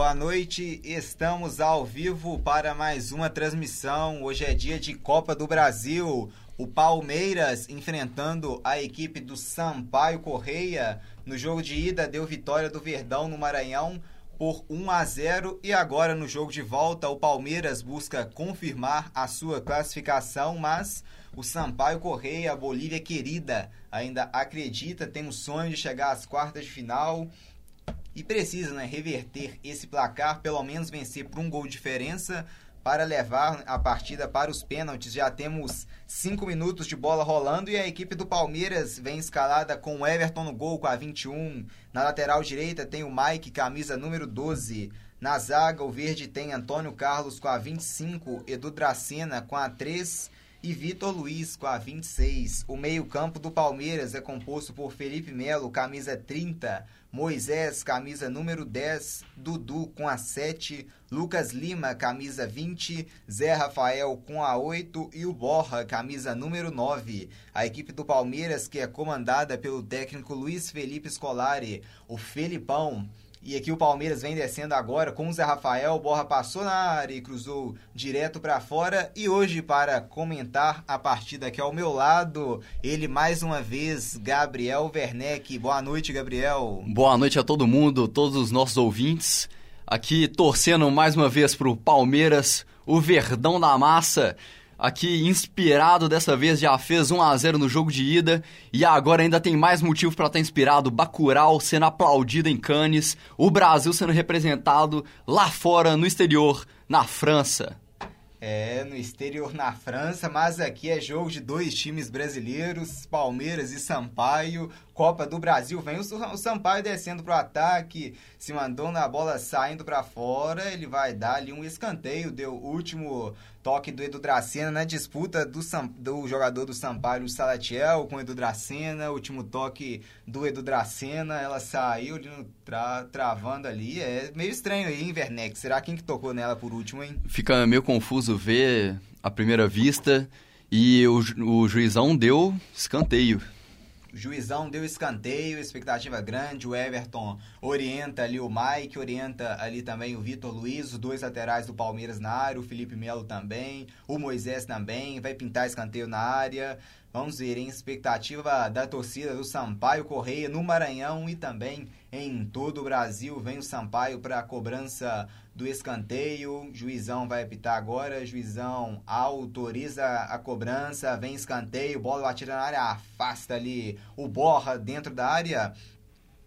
Boa noite, estamos ao vivo para mais uma transmissão. Hoje é dia de Copa do Brasil. O Palmeiras enfrentando a equipe do Sampaio Correia. No jogo de ida deu vitória do Verdão no Maranhão por 1 a 0 e agora no jogo de volta o Palmeiras busca confirmar a sua classificação, mas o Sampaio Correia, a Bolívia querida, ainda acredita, tem o sonho de chegar às quartas de final e precisa né, reverter esse placar, pelo menos vencer por um gol de diferença para levar a partida para os pênaltis. Já temos cinco minutos de bola rolando e a equipe do Palmeiras vem escalada com o Everton no gol com a 21. Na lateral direita tem o Mike, camisa número 12. Na zaga, o verde tem Antônio Carlos com a 25, Edu Dracena com a 3 e Vitor Luiz com a 26. O meio-campo do Palmeiras é composto por Felipe Melo, camisa 30, Moisés, camisa número 10, Dudu com a 7, Lucas Lima, camisa 20, Zé Rafael com a 8 e o Borra, camisa número 9. A equipe do Palmeiras, que é comandada pelo técnico Luiz Felipe Scolari, o Felipão, e aqui o Palmeiras vem descendo agora com o Zé Rafael. Borra passou na área e cruzou direto para fora. E hoje, para comentar a partida aqui ao meu lado, ele mais uma vez, Gabriel Werneck. Boa noite, Gabriel. Boa noite a todo mundo, todos os nossos ouvintes. Aqui torcendo mais uma vez para o Palmeiras, o Verdão da Massa aqui inspirado dessa vez, já fez 1 a 0 no jogo de ida e agora ainda tem mais motivo para estar tá inspirado. Bacurau sendo aplaudido em Cannes, o Brasil sendo representado lá fora no exterior, na França. É, no exterior na França, mas aqui é jogo de dois times brasileiros, Palmeiras e Sampaio. Copa do Brasil, vem o Sampaio descendo pro ataque, se mandou na bola saindo para fora, ele vai dar ali um escanteio, deu o último toque do Edu Dracena na disputa do, do jogador do Sampaio, Salatiel, com o Edu Dracena, último toque do Edu Dracena, ela saiu tra travando ali, é meio estranho aí, hein, Werneck? Será quem que tocou nela por último, hein? Fica meio confuso ver a primeira vista e o, o juizão deu escanteio. Juizão deu escanteio, expectativa grande. O Everton orienta ali o Mike, orienta ali também o Vitor Luiz, os dois laterais do Palmeiras na área, o Felipe Melo também, o Moisés também, vai pintar escanteio na área. Vamos ver, em expectativa da torcida do Sampaio Correia no Maranhão e também em todo o Brasil. Vem o Sampaio para a cobrança do escanteio. Juizão vai apitar agora. Juizão autoriza a cobrança. Vem escanteio. Bola batida na área. Afasta ali o Borra dentro da área.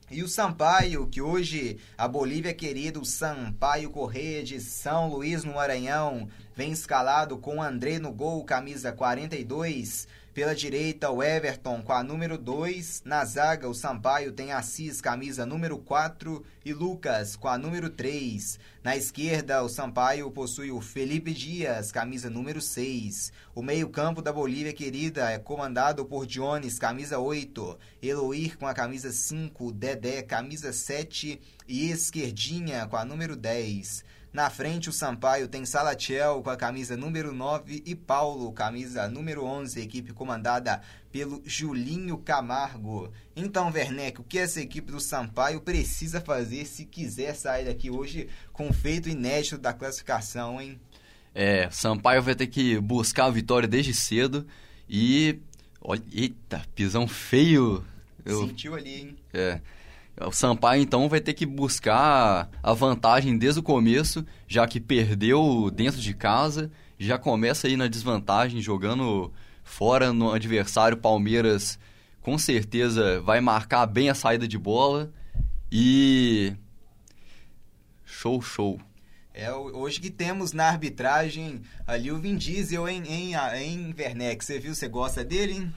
E o Sampaio, que hoje a Bolívia querida, Sampaio Correia de São Luís no Maranhão, vem escalado com André no gol, camisa 42. Pela direita, o Everton com a número 2. Na zaga, o Sampaio tem Assis, camisa número 4. E Lucas com a número 3. Na esquerda, o Sampaio possui o Felipe Dias, camisa número 6. O meio-campo da Bolívia querida é comandado por Jones, camisa 8. Eloir com a camisa 5. Dedé, camisa 7. E Esquerdinha com a número 10. Na frente, o Sampaio tem Salatiel com a camisa número 9 e Paulo, camisa número 11, equipe comandada pelo Julinho Camargo. Então, Werneck, o que essa equipe do Sampaio precisa fazer se quiser sair daqui hoje com feito inédito da classificação, hein? É, Sampaio vai ter que buscar a vitória desde cedo e. Olha, eita, pisão feio. Eu... Sentiu ali, hein? É. O Sampaio então vai ter que buscar a vantagem desde o começo, já que perdeu dentro de casa, já começa aí na desvantagem jogando fora no adversário Palmeiras. Com certeza vai marcar bem a saída de bola e show show. É, hoje que temos na arbitragem ali o Vin Diesel em, em, em. Você viu, você gosta dele, hein?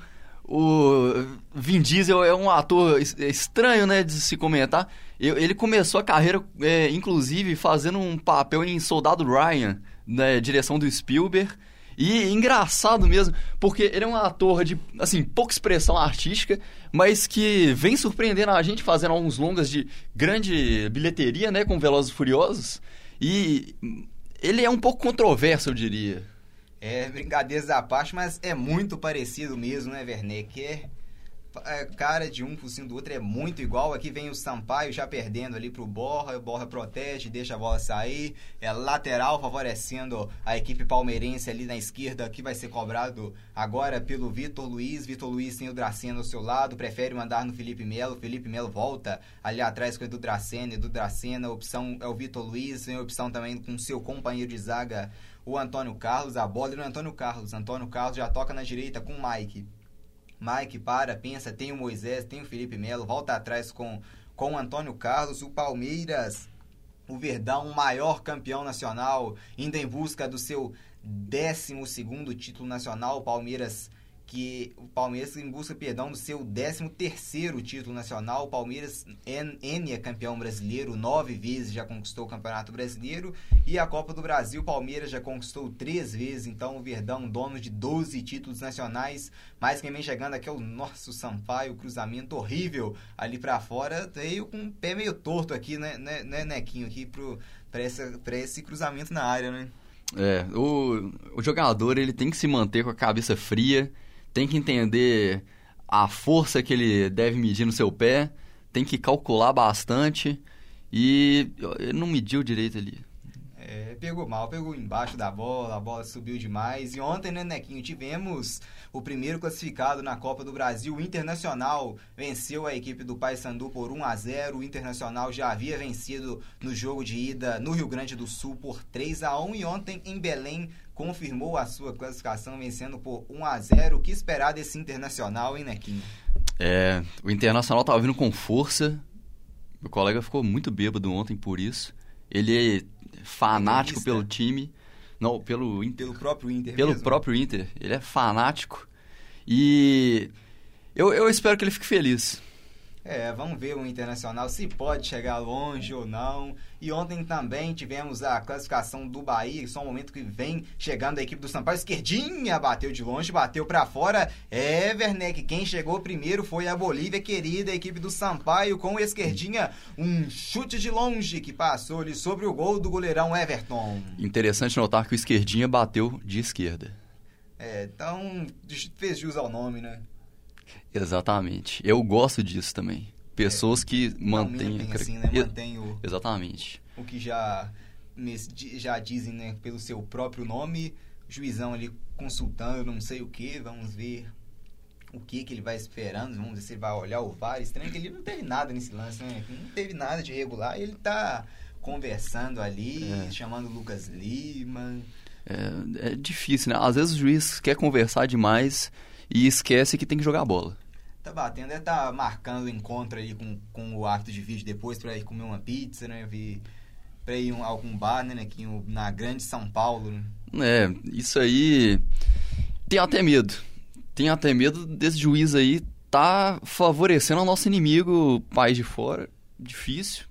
O Vin Diesel é um ator estranho, né, de se comentar. Ele começou a carreira, é, inclusive, fazendo um papel em Soldado Ryan, na né, direção do Spielberg. E engraçado mesmo, porque ele é um ator de, assim, pouca expressão artística, mas que vem surpreendendo a gente fazendo alguns longas de grande bilheteria, né, com Velozes e Furiosos. E ele é um pouco controverso, eu diria. É, brincadeiras à parte, mas é muito parecido mesmo, né, Werneck? É é, cara de um focinho do outro é muito igual. Aqui vem o Sampaio já perdendo ali pro Borra. O Borra protege, deixa a bola sair. É lateral favorecendo a equipe palmeirense ali na esquerda, que vai ser cobrado agora pelo Vitor Luiz. Vitor Luiz tem o Dracena ao seu lado, prefere mandar no Felipe Melo. Felipe Melo volta ali atrás com o Edu Dracena. Edu Dracena, a opção é o Vitor Luiz, tem opção também com seu companheiro de zaga, o Antônio Carlos. A bola é do Antônio Carlos. Antônio Carlos já toca na direita com o Mike. Mike para, pensa, tem o Moisés, tem o Felipe Melo, volta atrás com, com o Antônio Carlos, o Palmeiras, o Verdão, o maior campeão nacional, indo em busca do seu 12 segundo título nacional, o Palmeiras que o Palmeiras em busca, perdão, do seu 13º título nacional. O Palmeiras N é campeão brasileiro, nove vezes já conquistou o Campeonato Brasileiro. E a Copa do Brasil, o Palmeiras já conquistou três vezes, então o Verdão, dono de 12 títulos nacionais, mas quem vem chegando aqui é o nosso Sampaio, cruzamento horrível ali para fora, veio com o pé meio torto aqui, né, né, né Nequinho, aqui pro, pra, essa, pra esse cruzamento na área, né? É, o, o jogador ele tem que se manter com a cabeça fria, tem que entender a força que ele deve medir no seu pé, tem que calcular bastante e ele não mediu direito ali. É, pegou mal, pegou embaixo da bola, a bola subiu demais. E ontem, né, Nequinho, tivemos o primeiro classificado na Copa do Brasil. O Internacional venceu a equipe do Paysandu por 1 a 0 O Internacional já havia vencido no jogo de ida no Rio Grande do Sul por 3 a 1 E ontem, em Belém, confirmou a sua classificação vencendo por 1 a 0 O que esperar desse Internacional, hein, Nequinho? É, o Internacional estava vindo com força. Meu colega ficou muito bêbado ontem por isso. Ele fanático pelo time. Não, pelo Inter. Pelo próprio Inter Pelo mesmo? próprio Inter. Ele é fanático. E eu, eu espero que ele fique feliz. É, vamos ver o Internacional se pode chegar longe ou não. E ontem também tivemos a classificação do Bahia, só um momento que vem chegando a equipe do Sampaio. Esquerdinha bateu de longe, bateu para fora. É, Werneck, quem chegou primeiro foi a Bolívia, querida, a equipe do Sampaio, com o Esquerdinha. Um chute de longe que passou ali sobre o gol do goleirão Everton. Interessante notar que o Esquerdinha bateu de esquerda. É, então fez jus ao nome, né? Exatamente. Eu gosto disso também. Pessoas é, que mantêm... Assim, né? Mantém o... Exatamente. O que já, já dizem né, pelo seu próprio nome, juizão ali consultando não sei o que, vamos ver o que, que ele vai esperando, vamos ver se ele vai olhar o VAR. Estranho que ele não teve nada nesse lance, né? Não teve nada de regular. Ele tá conversando ali, é. chamando o Lucas Lima. É, é difícil, né? Às vezes o juiz quer conversar demais e esquece que tem que jogar a bola. Tá batendo, deve tá marcando o encontro aí com, com o árbitro de vídeo depois pra ir comer uma pizza, né? Vir, pra ir a um, algum bar, né, aqui na grande São Paulo, né? É, isso aí tem até medo. Tem até medo desse juiz aí tá favorecendo o nosso inimigo, país de fora. Difícil.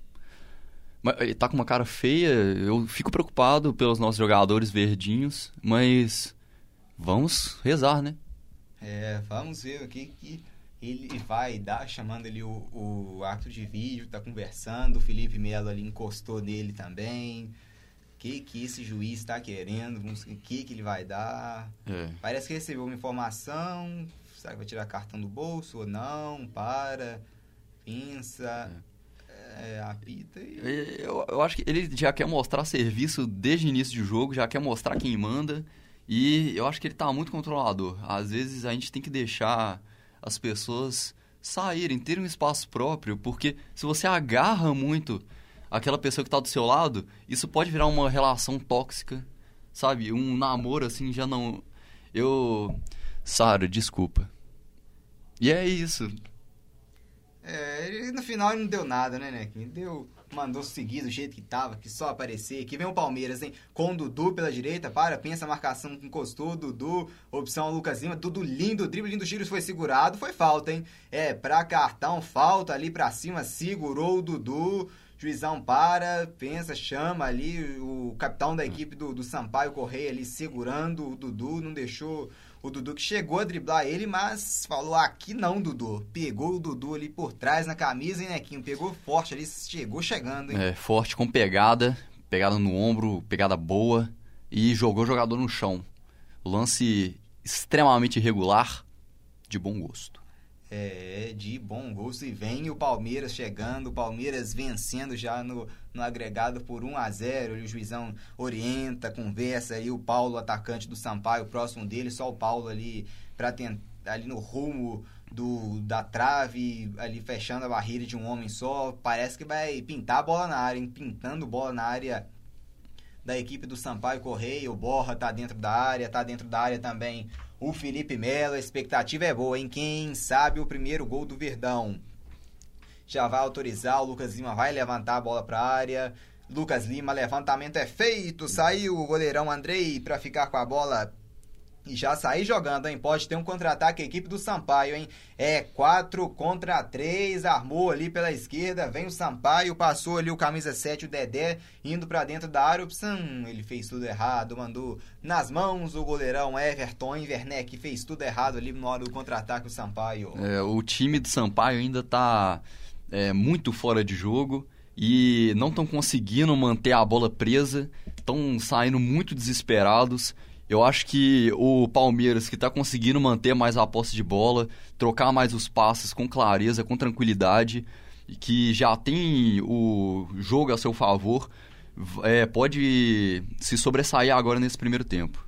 Mas ele tá com uma cara feia, eu fico preocupado pelos nossos jogadores verdinhos, mas vamos rezar, né? É, vamos ver o que, que ele vai dar, chamando ali o, o ato de vídeo, tá conversando, o Felipe Melo ali encostou nele também. O que, que esse juiz está querendo, o que, que ele vai dar. É. Parece que recebeu uma informação, será que vai tirar cartão do bolso ou não? Para, pensa. É. é apita e... eu, eu acho que ele já quer mostrar serviço desde o início do jogo, já quer mostrar quem manda. E eu acho que ele tá muito controlador. Às vezes a gente tem que deixar as pessoas saírem, terem um espaço próprio, porque se você agarra muito aquela pessoa que tá do seu lado, isso pode virar uma relação tóxica, sabe? Um namoro assim já não. Eu. Sara, desculpa. E é isso. É, no final não deu nada, né, Nequinho? Deu mandou seguir do jeito que tava, que só aparecer. Aqui vem o Palmeiras, hein? Com o Dudu pela direita, para, pensa a marcação, encostou, Dudu, opção Lucas Lima, Dudu lindo, drible lindo, giros foi segurado, foi falta, hein? É, pra cartão, falta ali pra cima, segurou o Dudu. Juizão para, pensa, chama ali o capitão da equipe do, do Sampaio Correia ali segurando o Dudu, não deixou o Dudu que chegou a driblar ele, mas falou aqui não, Dudu. Pegou o Dudu ali por trás na camisa, hein, Nequinho? Pegou forte ali, chegou chegando, hein? É, forte com pegada, pegada no ombro, pegada boa e jogou o jogador no chão. Lance extremamente irregular, de bom gosto. É, de bom gosto. E vem o Palmeiras chegando, o Palmeiras vencendo já no, no agregado por 1 a 0 O juizão orienta, conversa aí, o Paulo, atacante do Sampaio, próximo dele, só o Paulo ali para ali no rumo do, da trave, ali fechando a barreira de um homem só. Parece que vai pintar a bola na área, hein? pintando bola na área da equipe do Sampaio Correia. O Borra tá dentro da área, tá dentro da área também o Felipe Melo. A expectativa é boa, hein? Quem sabe o primeiro gol do Verdão. Já vai autorizar, o Lucas Lima vai levantar a bola para a área. Lucas Lima, levantamento é feito. Saiu o goleirão Andrei para ficar com a bola e já sair jogando, hein? Pode ter um contra-ataque a equipe do Sampaio, hein? É 4 contra 3, armou ali pela esquerda, vem o Sampaio, passou ali o camisa 7, o Dedé, indo para dentro da área, opção, ele fez tudo errado, mandou nas mãos o goleirão Everton Werneck, fez tudo errado ali na hora do contra-ataque o Sampaio. É, o time do Sampaio ainda tá é, muito fora de jogo e não estão conseguindo manter a bola presa, estão saindo muito desesperados eu acho que o Palmeiras, que está conseguindo manter mais a posse de bola, trocar mais os passes com clareza, com tranquilidade, que já tem o jogo a seu favor, é, pode se sobressair agora nesse primeiro tempo.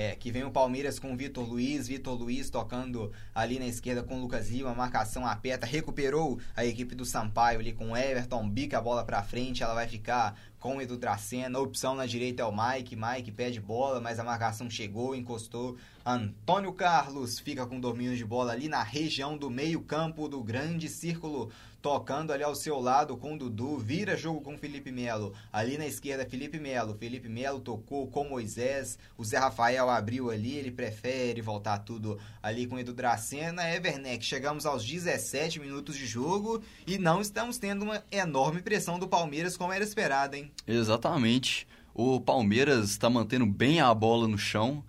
É, que vem o Palmeiras com o Vitor Luiz, Vitor Luiz tocando ali na esquerda com o Lucas Lima, marcação aperta, recuperou a equipe do Sampaio ali com o Everton, bica a bola pra frente, ela vai ficar com o Edu Dracena, opção na direita é o Mike, Mike pede bola, mas a marcação chegou, encostou, Antônio Carlos fica com domínio de bola ali na região do meio campo do grande círculo tocando ali ao seu lado com o Dudu, vira jogo com Felipe Melo. Ali na esquerda, Felipe Melo. Felipe Melo tocou com Moisés. O Zé Rafael abriu ali, ele prefere voltar tudo ali com o Edu Dracena. Everneck, chegamos aos 17 minutos de jogo e não estamos tendo uma enorme pressão do Palmeiras como era esperado, hein? Exatamente. O Palmeiras está mantendo bem a bola no chão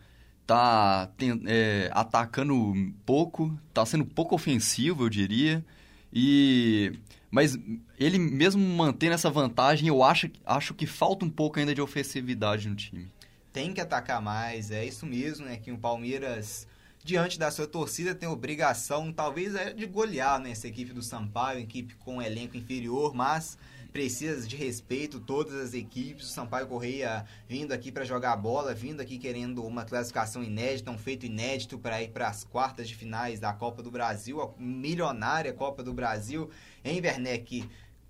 tá é, atacando pouco, tá sendo pouco ofensivo, eu diria. E mas ele mesmo mantendo essa vantagem, eu acho, acho que falta um pouco ainda de ofensividade no time. Tem que atacar mais, é isso mesmo, né? Que o Palmeiras, diante da sua torcida, tem obrigação, talvez, é de golear né, essa equipe do Sampaio, equipe com elenco inferior, mas precisa de respeito, todas as equipes. O Sampaio Correia vindo aqui para jogar bola, vindo aqui querendo uma classificação inédita, um feito inédito para ir para as quartas de finais da Copa do Brasil, a milionária Copa do Brasil. Em Werneck,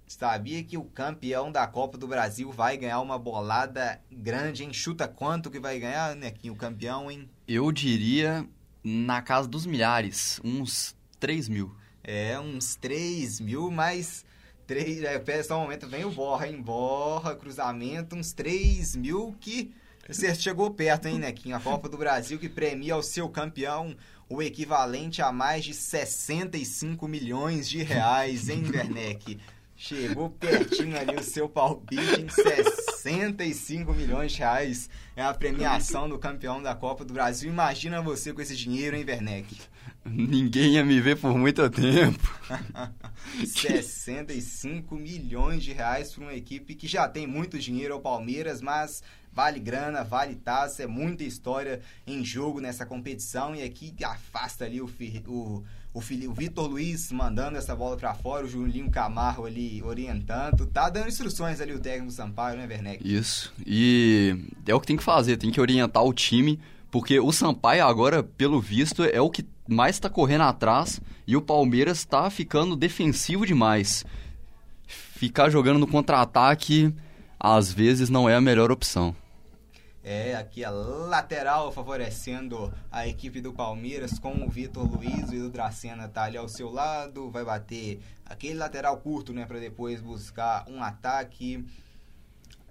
sabia que o campeão da Copa do Brasil vai ganhar uma bolada grande, hein? Chuta quanto que vai ganhar, Nequinho, o campeão, hein? Eu diria na casa dos milhares, uns 3 mil. É, uns 3 mil, mas Três, é, só um momento, vem o Borra, hein? Borra, cruzamento, uns 3 mil que você chegou perto, hein, Nequinho? A Copa do Brasil que premia ao seu campeão o equivalente a mais de 65 milhões de reais, hein, Werneck? Chegou pertinho ali o seu palpite em 65 milhões de reais. É a premiação do campeão da Copa do Brasil. Imagina você com esse dinheiro, hein, Werneck? Ninguém ia me ver por muito tempo. 65 milhões de reais para uma equipe que já tem muito dinheiro ao Palmeiras, mas vale grana, vale taça, é muita história em jogo nessa competição e aqui afasta ali o, o, o, o Vitor Luiz mandando essa bola para fora, o Julinho Camargo ali orientando, tá dando instruções ali o técnico Sampaio, né, Werneck? Isso, e é o que tem que fazer, tem que orientar o time, porque o Sampaio agora, pelo visto, é o que mais está correndo atrás e o Palmeiras está ficando defensivo demais. Ficar jogando no contra-ataque às vezes não é a melhor opção. É, aqui a lateral favorecendo a equipe do Palmeiras com o Vitor Luiz e o Dracena tá ali ao seu lado, vai bater aquele lateral curto, né, para depois buscar um ataque.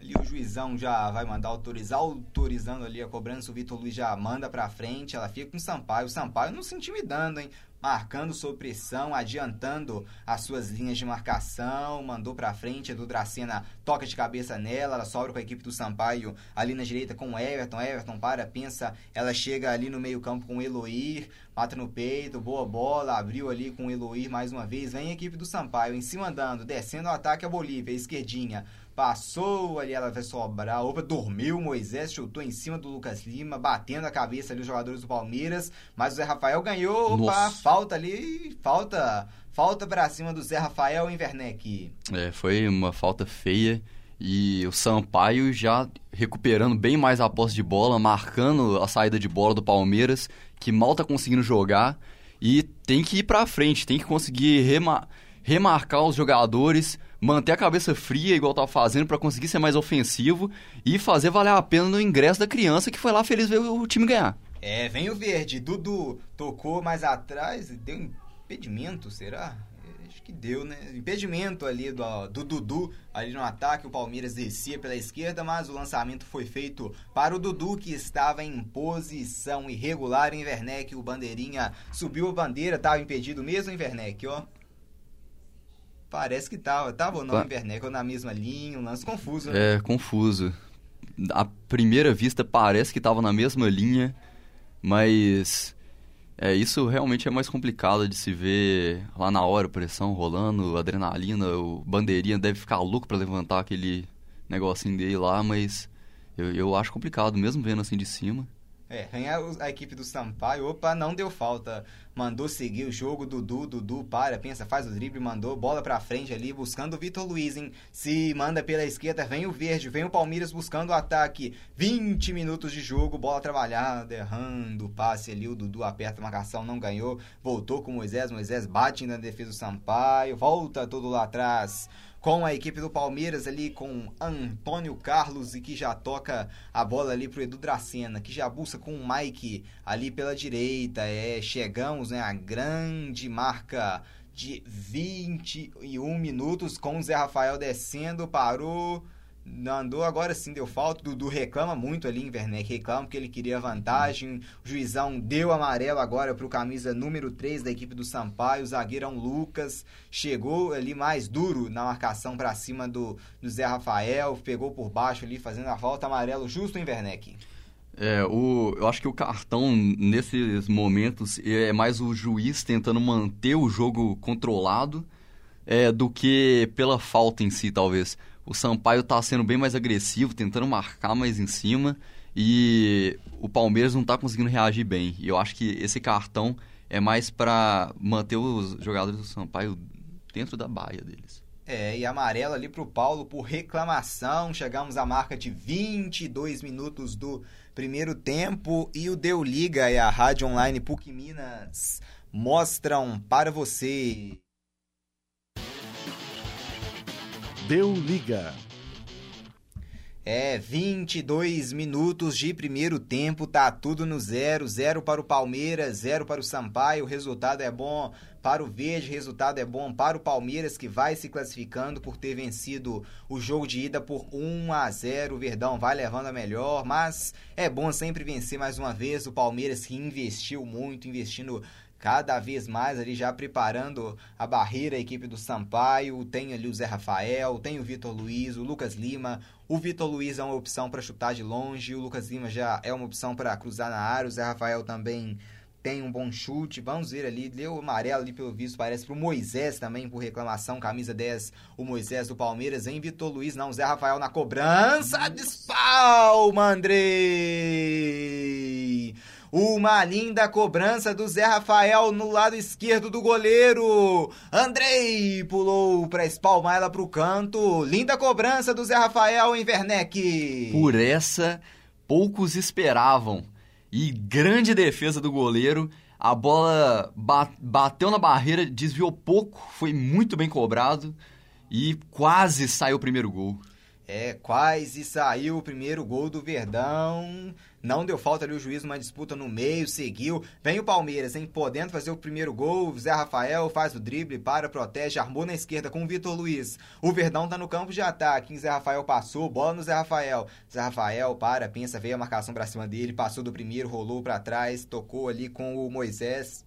Ali o juizão já vai mandar autorizar, autorizando ali a cobrança. O Vitor Luiz já manda pra frente. Ela fica com o Sampaio. O Sampaio não se intimidando, hein? Marcando sob pressão, adiantando as suas linhas de marcação. Mandou pra frente. Edu Dracena toca de cabeça nela. Ela sobra com a equipe do Sampaio ali na direita com o Everton. Everton para, pensa. Ela chega ali no meio-campo com o Eloir. Mata no peito, boa bola. Abriu ali com o Eloir mais uma vez. Vem a equipe do Sampaio em cima andando, descendo o ataque a Bolívia, esquerdinha Passou ali, ela vai sobrar. Opa, dormiu. Moisés chutou em cima do Lucas Lima, batendo a cabeça ali os jogadores do Palmeiras. Mas o Zé Rafael ganhou. Opa, Nossa. falta ali. Falta. Falta pra cima do Zé Rafael e Werneck. É, foi uma falta feia. E o Sampaio já recuperando bem mais a posse de bola, marcando a saída de bola do Palmeiras, que mal tá conseguindo jogar. E tem que ir pra frente, tem que conseguir remar remarcar os jogadores, manter a cabeça fria, igual tá fazendo, para conseguir ser mais ofensivo e fazer valer a pena no ingresso da criança que foi lá feliz ver o time ganhar. É, vem o verde. Dudu tocou mais atrás, deu impedimento, será? Acho que deu, né? Impedimento ali do, do Dudu, ali no ataque. O Palmeiras descia pela esquerda, mas o lançamento foi feito para o Dudu, que estava em posição irregular em Werneck. O bandeirinha subiu a bandeira, estava impedido mesmo em Werneck, ó. Parece que tava. Tava ou não, tá. ou na mesma linha, um lance confuso, né? É, confuso. À primeira vista parece que tava na mesma linha, mas é, isso realmente é mais complicado de se ver lá na hora, pressão rolando, adrenalina, o bandeirinha deve ficar louco para levantar aquele negocinho dele lá, mas eu, eu acho complicado, mesmo vendo assim de cima. É, vem a, equipe do Sampaio, opa, não deu falta. Mandou seguir o jogo, Dudu, Dudu, para, pensa, faz o drible, mandou bola pra frente ali, buscando o Vitor Luiz, hein? Se manda pela esquerda, vem o Verde, vem o Palmeiras buscando o ataque. 20 minutos de jogo, bola trabalhada, errando passe ali, o Dudu aperta a marcação, não ganhou. Voltou com o Moisés, Moisés bate na defesa do Sampaio, volta todo lá atrás com a equipe do Palmeiras ali com Antônio Carlos e que já toca a bola ali pro Edu Dracena, que já busca com o Mike ali pela direita. É, chegamos, né, a grande marca de 21 minutos com o Zé Rafael descendo, parou andou agora sim, deu falta. Dudu reclama muito ali em reclama porque ele queria vantagem. O juizão deu amarelo agora para o camisa número 3 da equipe do Sampaio, o zagueirão Lucas. Chegou ali mais duro na marcação para cima do, do Zé Rafael, pegou por baixo ali, fazendo a volta amarelo justo em. É, o, eu acho que o cartão nesses momentos é mais o juiz tentando manter o jogo controlado é, do que pela falta em si, talvez o Sampaio está sendo bem mais agressivo, tentando marcar mais em cima e o Palmeiras não está conseguindo reagir bem. E eu acho que esse cartão é mais para manter os jogadores do Sampaio dentro da baia deles. É, e amarelo ali para o Paulo por reclamação. Chegamos à marca de 22 minutos do primeiro tempo e o Deu Liga e a Rádio Online PUC Minas mostram para você. Deu liga. É, 22 minutos de primeiro tempo, tá tudo no zero. Zero para o Palmeiras, zero para o Sampaio. O resultado é bom para o Verde, resultado é bom para o Palmeiras, que vai se classificando por ter vencido o jogo de ida por 1 a 0. O Verdão vai levando a melhor, mas é bom sempre vencer mais uma vez. O Palmeiras que investiu muito, investindo cada vez mais ali já preparando a barreira, a equipe do Sampaio, tem ali o Zé Rafael, tem o Vitor Luiz, o Lucas Lima. O Vitor Luiz é uma opção para chutar de longe, o Lucas Lima já é uma opção para cruzar na área, o Zé Rafael também tem um bom chute. Vamos ver ali, deu amarelo ali pelo visto, parece pro Moisés também por reclamação, camisa 10, o Moisés do Palmeiras, em Vitor Luiz, não, Zé Rafael na cobrança, despalma, Andrei! Uma linda cobrança do Zé Rafael no lado esquerdo do goleiro. Andrei pulou para espalmar ela para o canto. Linda cobrança do Zé Rafael em Werneck. Por essa, poucos esperavam. E grande defesa do goleiro. A bola bateu na barreira, desviou pouco, foi muito bem cobrado e quase saiu o primeiro gol. É, quase saiu o primeiro gol do Verdão. Não deu falta ali o juiz numa disputa no meio, seguiu. Vem o Palmeiras, hein? Podendo fazer o primeiro gol. Zé Rafael faz o drible, para, protege, armou na esquerda com o Vitor Luiz. O Verdão tá no campo de ataque. Zé Rafael passou, bola no Zé Rafael. Zé Rafael para, pensa, veio a marcação pra cima dele, passou do primeiro, rolou para trás, tocou ali com o Moisés.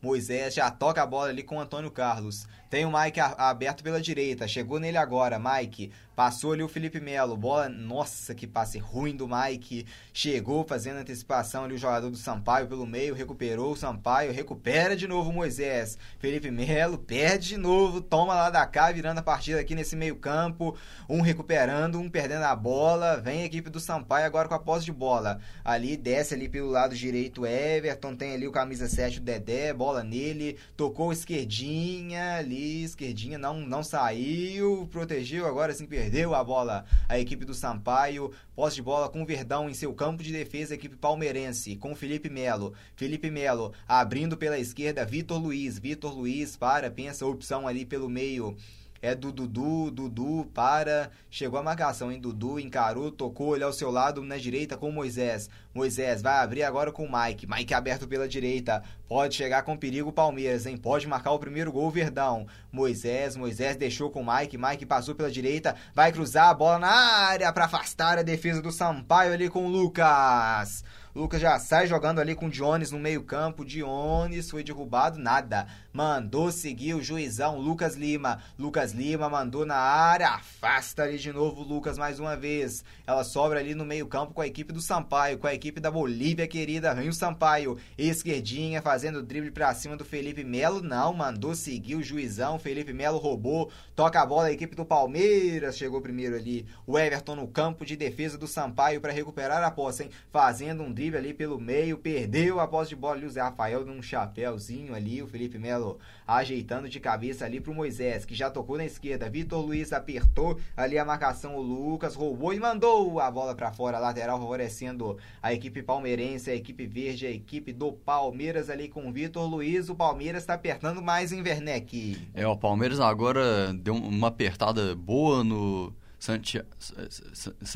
Moisés já toca a bola ali com o Antônio Carlos. Tem o Mike aberto pela direita. Chegou nele agora. Mike Passou ali o Felipe Melo, bola, nossa, que passe ruim do Mike. Chegou fazendo antecipação ali o jogador do Sampaio pelo meio, recuperou o Sampaio, recupera de novo o Moisés. Felipe Melo perde de novo, toma lá da cá, virando a partida aqui nesse meio-campo. Um recuperando, um perdendo a bola. Vem a equipe do Sampaio agora com a posse de bola. Ali desce ali pelo lado direito Everton, tem ali o camisa 7 o Dedé, bola nele, tocou esquerdinha ali, esquerdinha não não saiu, protegeu, agora sim perdeu a bola a equipe do Sampaio. Posse de bola com o Verdão em seu campo de defesa, a equipe palmeirense, com Felipe Melo. Felipe Melo abrindo pela esquerda, Vitor Luiz. Vitor Luiz para, pensa opção ali pelo meio é do Dudu, Dudu para, chegou a marcação, hein? Dudu encarou, tocou, ele ao seu lado na direita com Moisés. Moisés vai abrir agora com o Mike. Mike aberto pela direita, pode chegar com perigo o Palmeiras, hein? Pode marcar o primeiro gol Verdão. Moisés, Moisés deixou com o Mike, Mike passou pela direita, vai cruzar a bola na área para afastar a defesa do Sampaio ali com o Lucas. Lucas já sai jogando ali com o Jones no meio-campo. Dionis foi derrubado, nada. Mandou seguir o juizão Lucas Lima. Lucas Lima mandou na área, afasta ali de novo o Lucas mais uma vez. Ela sobra ali no meio-campo com a equipe do Sampaio, com a equipe da Bolívia querida. Vem o Sampaio, esquerdinha, fazendo drible pra cima do Felipe Melo. Não, mandou seguir o juizão. Felipe Melo roubou, toca a bola a equipe do Palmeiras. Chegou primeiro ali o Everton no campo de defesa do Sampaio para recuperar a posse, hein? Fazendo um drible ali pelo meio, perdeu a posse de bola ali o Zé Rafael num chapéuzinho ali, o Felipe Melo ajeitando de cabeça ali pro Moisés, que já tocou na esquerda, Vitor Luiz apertou ali a marcação, o Lucas roubou e mandou a bola para fora, lateral favorecendo a equipe palmeirense, a equipe verde, a equipe do Palmeiras ali com o Vitor Luiz, o Palmeiras tá apertando mais em Werneck. É, o Palmeiras agora deu uma apertada boa no Santiago...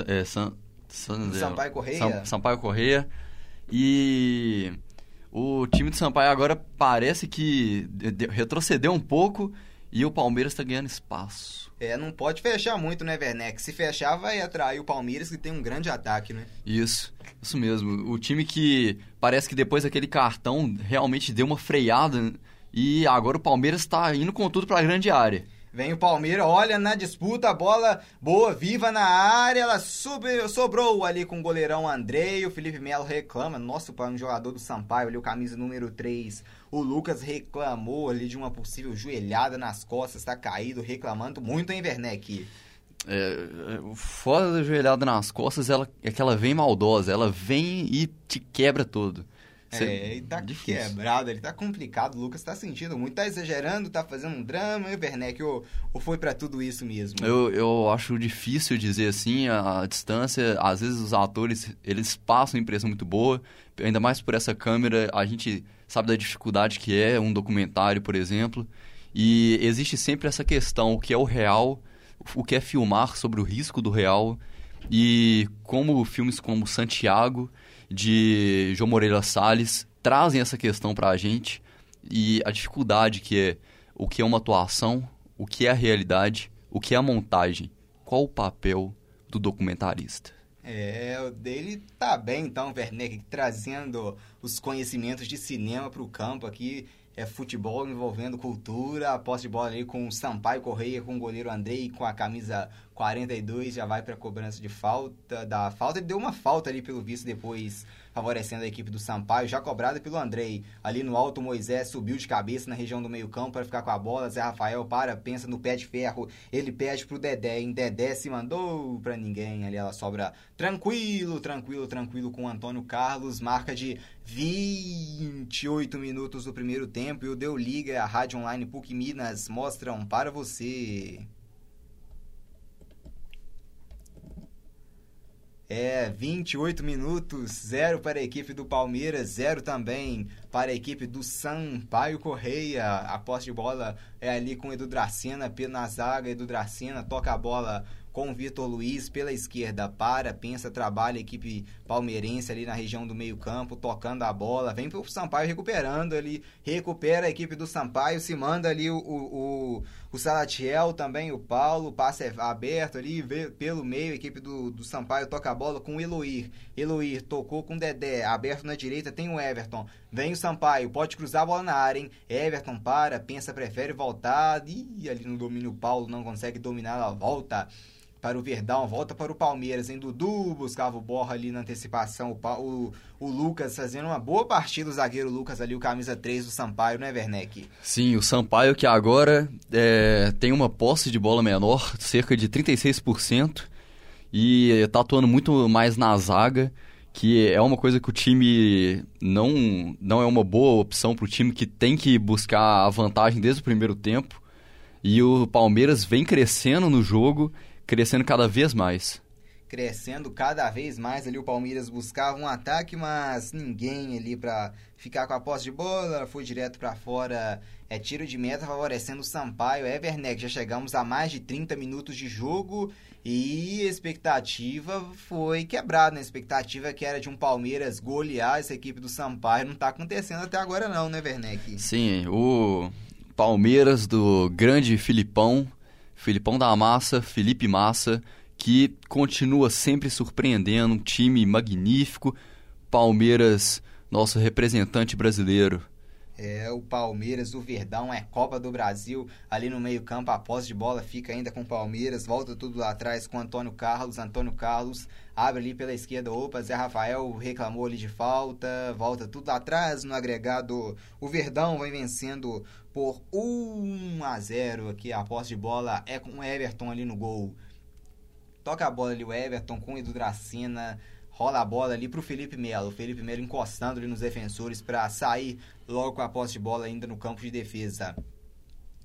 É, Sampaio Correia. Sampaio Correia. E o time de Sampaio agora parece que retrocedeu um pouco e o Palmeiras está ganhando espaço. É, não pode fechar muito, né, Werneck? Se fechar, vai atrair o Palmeiras, que tem um grande ataque, né? Isso, isso mesmo. O time que parece que depois daquele cartão realmente deu uma freada e agora o Palmeiras está indo com tudo para a grande área. Vem o Palmeiras, olha na disputa, a bola boa, viva na área, ela subiu, sobrou ali com o goleirão Andrei, o Felipe Melo reclama, para um jogador do Sampaio ali, o camisa número 3, o Lucas reclamou ali de uma possível joelhada nas costas, tá caído, reclamando muito em Werneck. É, é fora da joelhada nas costas, ela, é que ela vem maldosa, ela vem e te quebra todo. Cê... É, ele tá Difícil. quebrado, ele tá complicado. O Lucas tá sentindo muito, tá exagerando, tá fazendo um drama. E o Werneck, ou, ou foi para tudo isso mesmo? Eu, eu acho difícil dizer assim, a, a, distância. Às vezes os atores, eles passam uma impressão muito boa. Ainda mais por essa câmera, a gente sabe da dificuldade que é um documentário, por exemplo. E existe sempre essa questão, o que é o real, o que é filmar sobre o risco do real. E como filmes como Santiago de João Moreira Salles trazem essa questão para a gente e a dificuldade que é o que é uma atuação, o que é a realidade, o que é a montagem, qual o papel do documentarista. É, o dele tá bem então, Werneck, trazendo os conhecimentos de cinema para o campo aqui é futebol envolvendo cultura, a posse de bola ali com o Sampaio Correia, com o goleiro Andrei, com a camisa 42, já vai para cobrança de falta, da falta, ele deu uma falta ali pelo visto depois favorecendo a equipe do Sampaio, já cobrada pelo Andrei. Ali no alto, Moisés subiu de cabeça na região do meio-campo para ficar com a bola. Zé Rafael para, pensa no pé de ferro. Ele pede pro Dedé, em Dedé se mandou para ninguém. Ali ela sobra tranquilo, tranquilo, tranquilo com o Antônio Carlos. Marca de 28 minutos do primeiro tempo. E o Deu Liga, a Rádio Online PUC Minas mostram para você. É, 28 minutos, zero para a equipe do Palmeiras, zero também para a equipe do Sampaio Correia. A posse de bola é ali com o Edu Dracena na zaga. Edu Dracena toca a bola com Vitor Luiz pela esquerda para, pensa, trabalha a equipe palmeirense ali na região do meio-campo, tocando a bola, vem pro Sampaio recuperando ali, recupera a equipe do Sampaio, se manda ali o, o, o Salatiel, também o Paulo, passe aberto ali, pelo meio, a equipe do, do Sampaio toca a bola com o Eloir. Eloir tocou com o Dedé, aberto na direita tem o Everton. Vem o Sampaio, pode cruzar a bola na área, hein? Everton para, pensa, prefere voltar. Ih, ali no domínio o Paulo não consegue dominar, ela volta para o Verdão, volta para o Palmeiras, em Dudu buscava o Borra ali na antecipação, o, o, Lucas fazendo uma boa partida, o zagueiro Lucas ali, o camisa 3 do Sampaio, né, Werneck? Sim, o Sampaio que agora é, tem uma posse de bola menor, cerca de 36%, e está atuando muito mais na zaga, que é uma coisa que o time não, não é uma boa opção para o time que tem que buscar a vantagem desde o primeiro tempo. E o Palmeiras vem crescendo no jogo crescendo cada vez mais. Crescendo cada vez mais ali, o Palmeiras buscava um ataque, mas ninguém ali para ficar com a posse de bola, foi direto para fora. É tiro de meta favorecendo o Sampaio. É, Werneck, já chegamos a mais de 30 minutos de jogo e a expectativa foi quebrada, né? A expectativa que era de um Palmeiras golear essa equipe do Sampaio. Não tá acontecendo até agora não, né, Werneck? Sim, o Palmeiras do grande Filipão Filipão da Massa, Felipe Massa, que continua sempre surpreendendo, um time magnífico. Palmeiras, nosso representante brasileiro. É, o Palmeiras, o Verdão, é Copa do Brasil. Ali no meio-campo, a posse de bola fica ainda com o Palmeiras. Volta tudo lá atrás com Antônio Carlos. Antônio Carlos abre ali pela esquerda. Opa, Zé Rafael reclamou ali de falta. Volta tudo lá atrás no agregado. O Verdão vai vencendo por 1 a 0 aqui. A posse de bola é com o Everton ali no gol. Toca a bola ali o Everton com o Edu Dracena. Rola a bola ali pro Felipe Melo. Felipe Melo encostando ali nos defensores para sair logo com a posse de bola ainda no campo de defesa.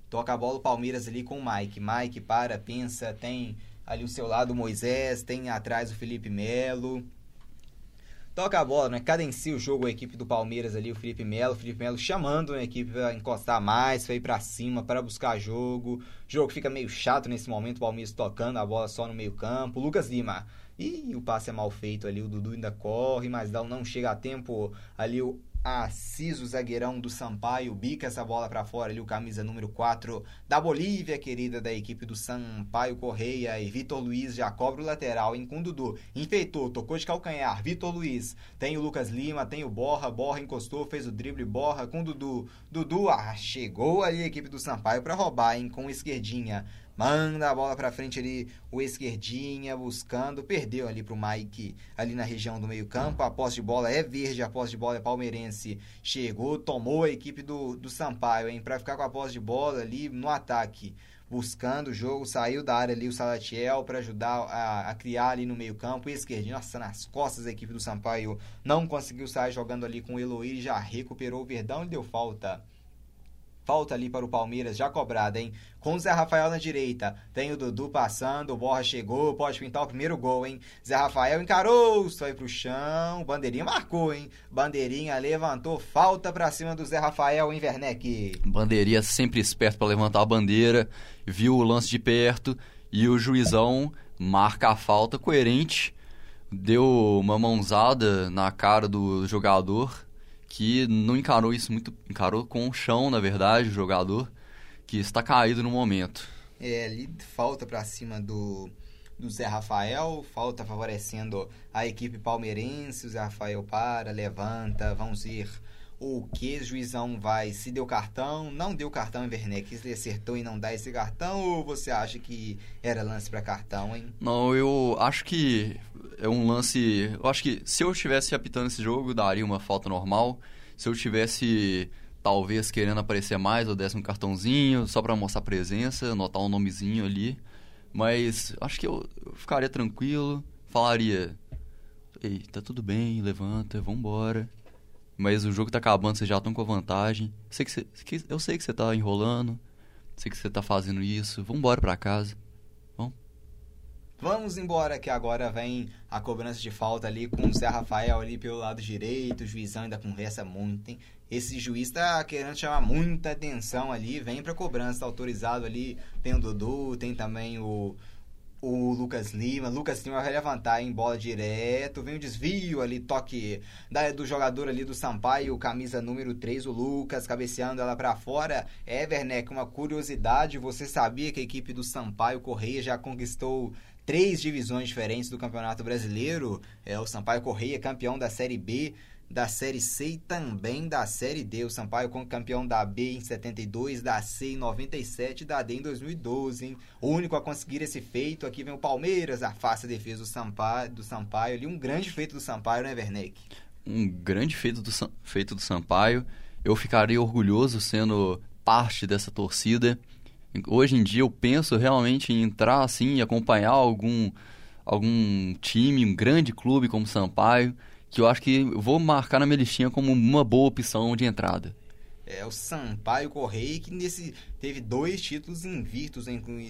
Toca a bola o Palmeiras ali com o Mike. Mike para, pensa, tem ali o seu lado o Moisés, tem atrás o Felipe Melo toca a bola, né? Cadencia o jogo a equipe do Palmeiras ali, o Felipe Melo. O Felipe Melo chamando a equipe para encostar mais, para ir para cima, para buscar jogo. O jogo fica meio chato nesse momento, o Palmeiras tocando a bola só no meio-campo. Lucas Lima. E o passe é mal feito ali, o Dudu ainda corre, mas não chega a tempo ali o Assis, o zagueirão do Sampaio, bica essa bola para fora ali, o camisa número 4 da Bolívia, querida da equipe do Sampaio Correia. E Vitor Luiz já cobra o lateral, em com Dudu. Enfeitou, tocou de calcanhar. Vitor Luiz, tem o Lucas Lima, tem o Borra. Borra encostou, fez o drible, Borra com Dudu. Dudu, ah, chegou ali a equipe do Sampaio para roubar, hein, com esquerdinha. Manda a bola para frente ali, o esquerdinha buscando, perdeu ali pro Mike ali na região do meio-campo. A posse de bola é verde, a posse de bola é palmeirense. Chegou, tomou a equipe do, do Sampaio, hein, para ficar com a posse de bola ali no ataque. Buscando o jogo, saiu da área ali o Salatiel para ajudar a, a, criar ali no meio-campo. Esquerdinho, nossa, nas costas da equipe do Sampaio não conseguiu sair jogando ali com o Eloy, já recuperou o Verdão e deu falta. Falta ali para o Palmeiras, já cobrada, hein? Com o Zé Rafael na direita. Tem o Dudu passando, o Borra chegou, pode pintar o primeiro gol, hein? Zé Rafael encarou, foi pro chão. Bandeirinha marcou, hein? Bandeirinha levantou, falta para cima do Zé Rafael, hein, Werneck? Bandeirinha sempre esperto para levantar a bandeira, viu o lance de perto e o juizão marca a falta coerente. Deu uma mãozada na cara do jogador que não encarou isso muito, encarou com o chão, na verdade, o jogador que está caído no momento. É, ali falta para cima do, do Zé Rafael, falta favorecendo a equipe palmeirense, o Zé Rafael para, levanta, vamos ver o que juizão vai, se deu cartão, não deu cartão Werneck, ele acertou e não dá esse cartão, ou você acha que era lance para cartão, hein? Não, eu acho que é um lance, eu acho que se eu estivesse apitando esse jogo, daria uma falta normal, se eu tivesse talvez querendo aparecer mais, eu desse um cartãozinho só para mostrar presença, anotar um nomezinho ali, mas acho que eu, eu ficaria tranquilo, falaria, ei, tá tudo bem, levanta, vambora, mas o jogo tá acabando, vocês já estão com a vantagem. Sei que você, eu sei que você tá enrolando. Sei que você tá fazendo isso. Vamos embora pra casa. Vamos? Embora que agora vem a cobrança de falta ali com o Zé Rafael ali pelo lado direito. O juizão ainda conversa muito, hein? Esse juiz tá querendo chamar muita atenção ali. Vem pra cobrança, tá autorizado ali. Tem o Dudu, tem também o o Lucas Lima. Lucas Lima vai levantar em bola direto. Vem o desvio ali, toque da, do jogador ali do Sampaio, camisa número 3, o Lucas, cabeceando ela para fora. É, Werneck, uma curiosidade: você sabia que a equipe do Sampaio Correia já conquistou três divisões diferentes do Campeonato Brasileiro? É o Sampaio Correia, campeão da Série B da Série C e também da Série D. O Sampaio como campeão da B em 72, da C em 97 e da D em 2012, hein? O único a conseguir esse feito, aqui vem o Palmeiras, a defesa do Sampaio, do Sampaio ali, um grande feito do Sampaio, né, Werneck? Um grande feito do, feito do Sampaio. Eu ficaria orgulhoso sendo parte dessa torcida. Hoje em dia eu penso realmente em entrar assim e acompanhar algum, algum time, um grande clube como Sampaio que eu acho que vou marcar na minha listinha como uma boa opção de entrada. É o Sampaio Correia, que nesse teve dois títulos invictos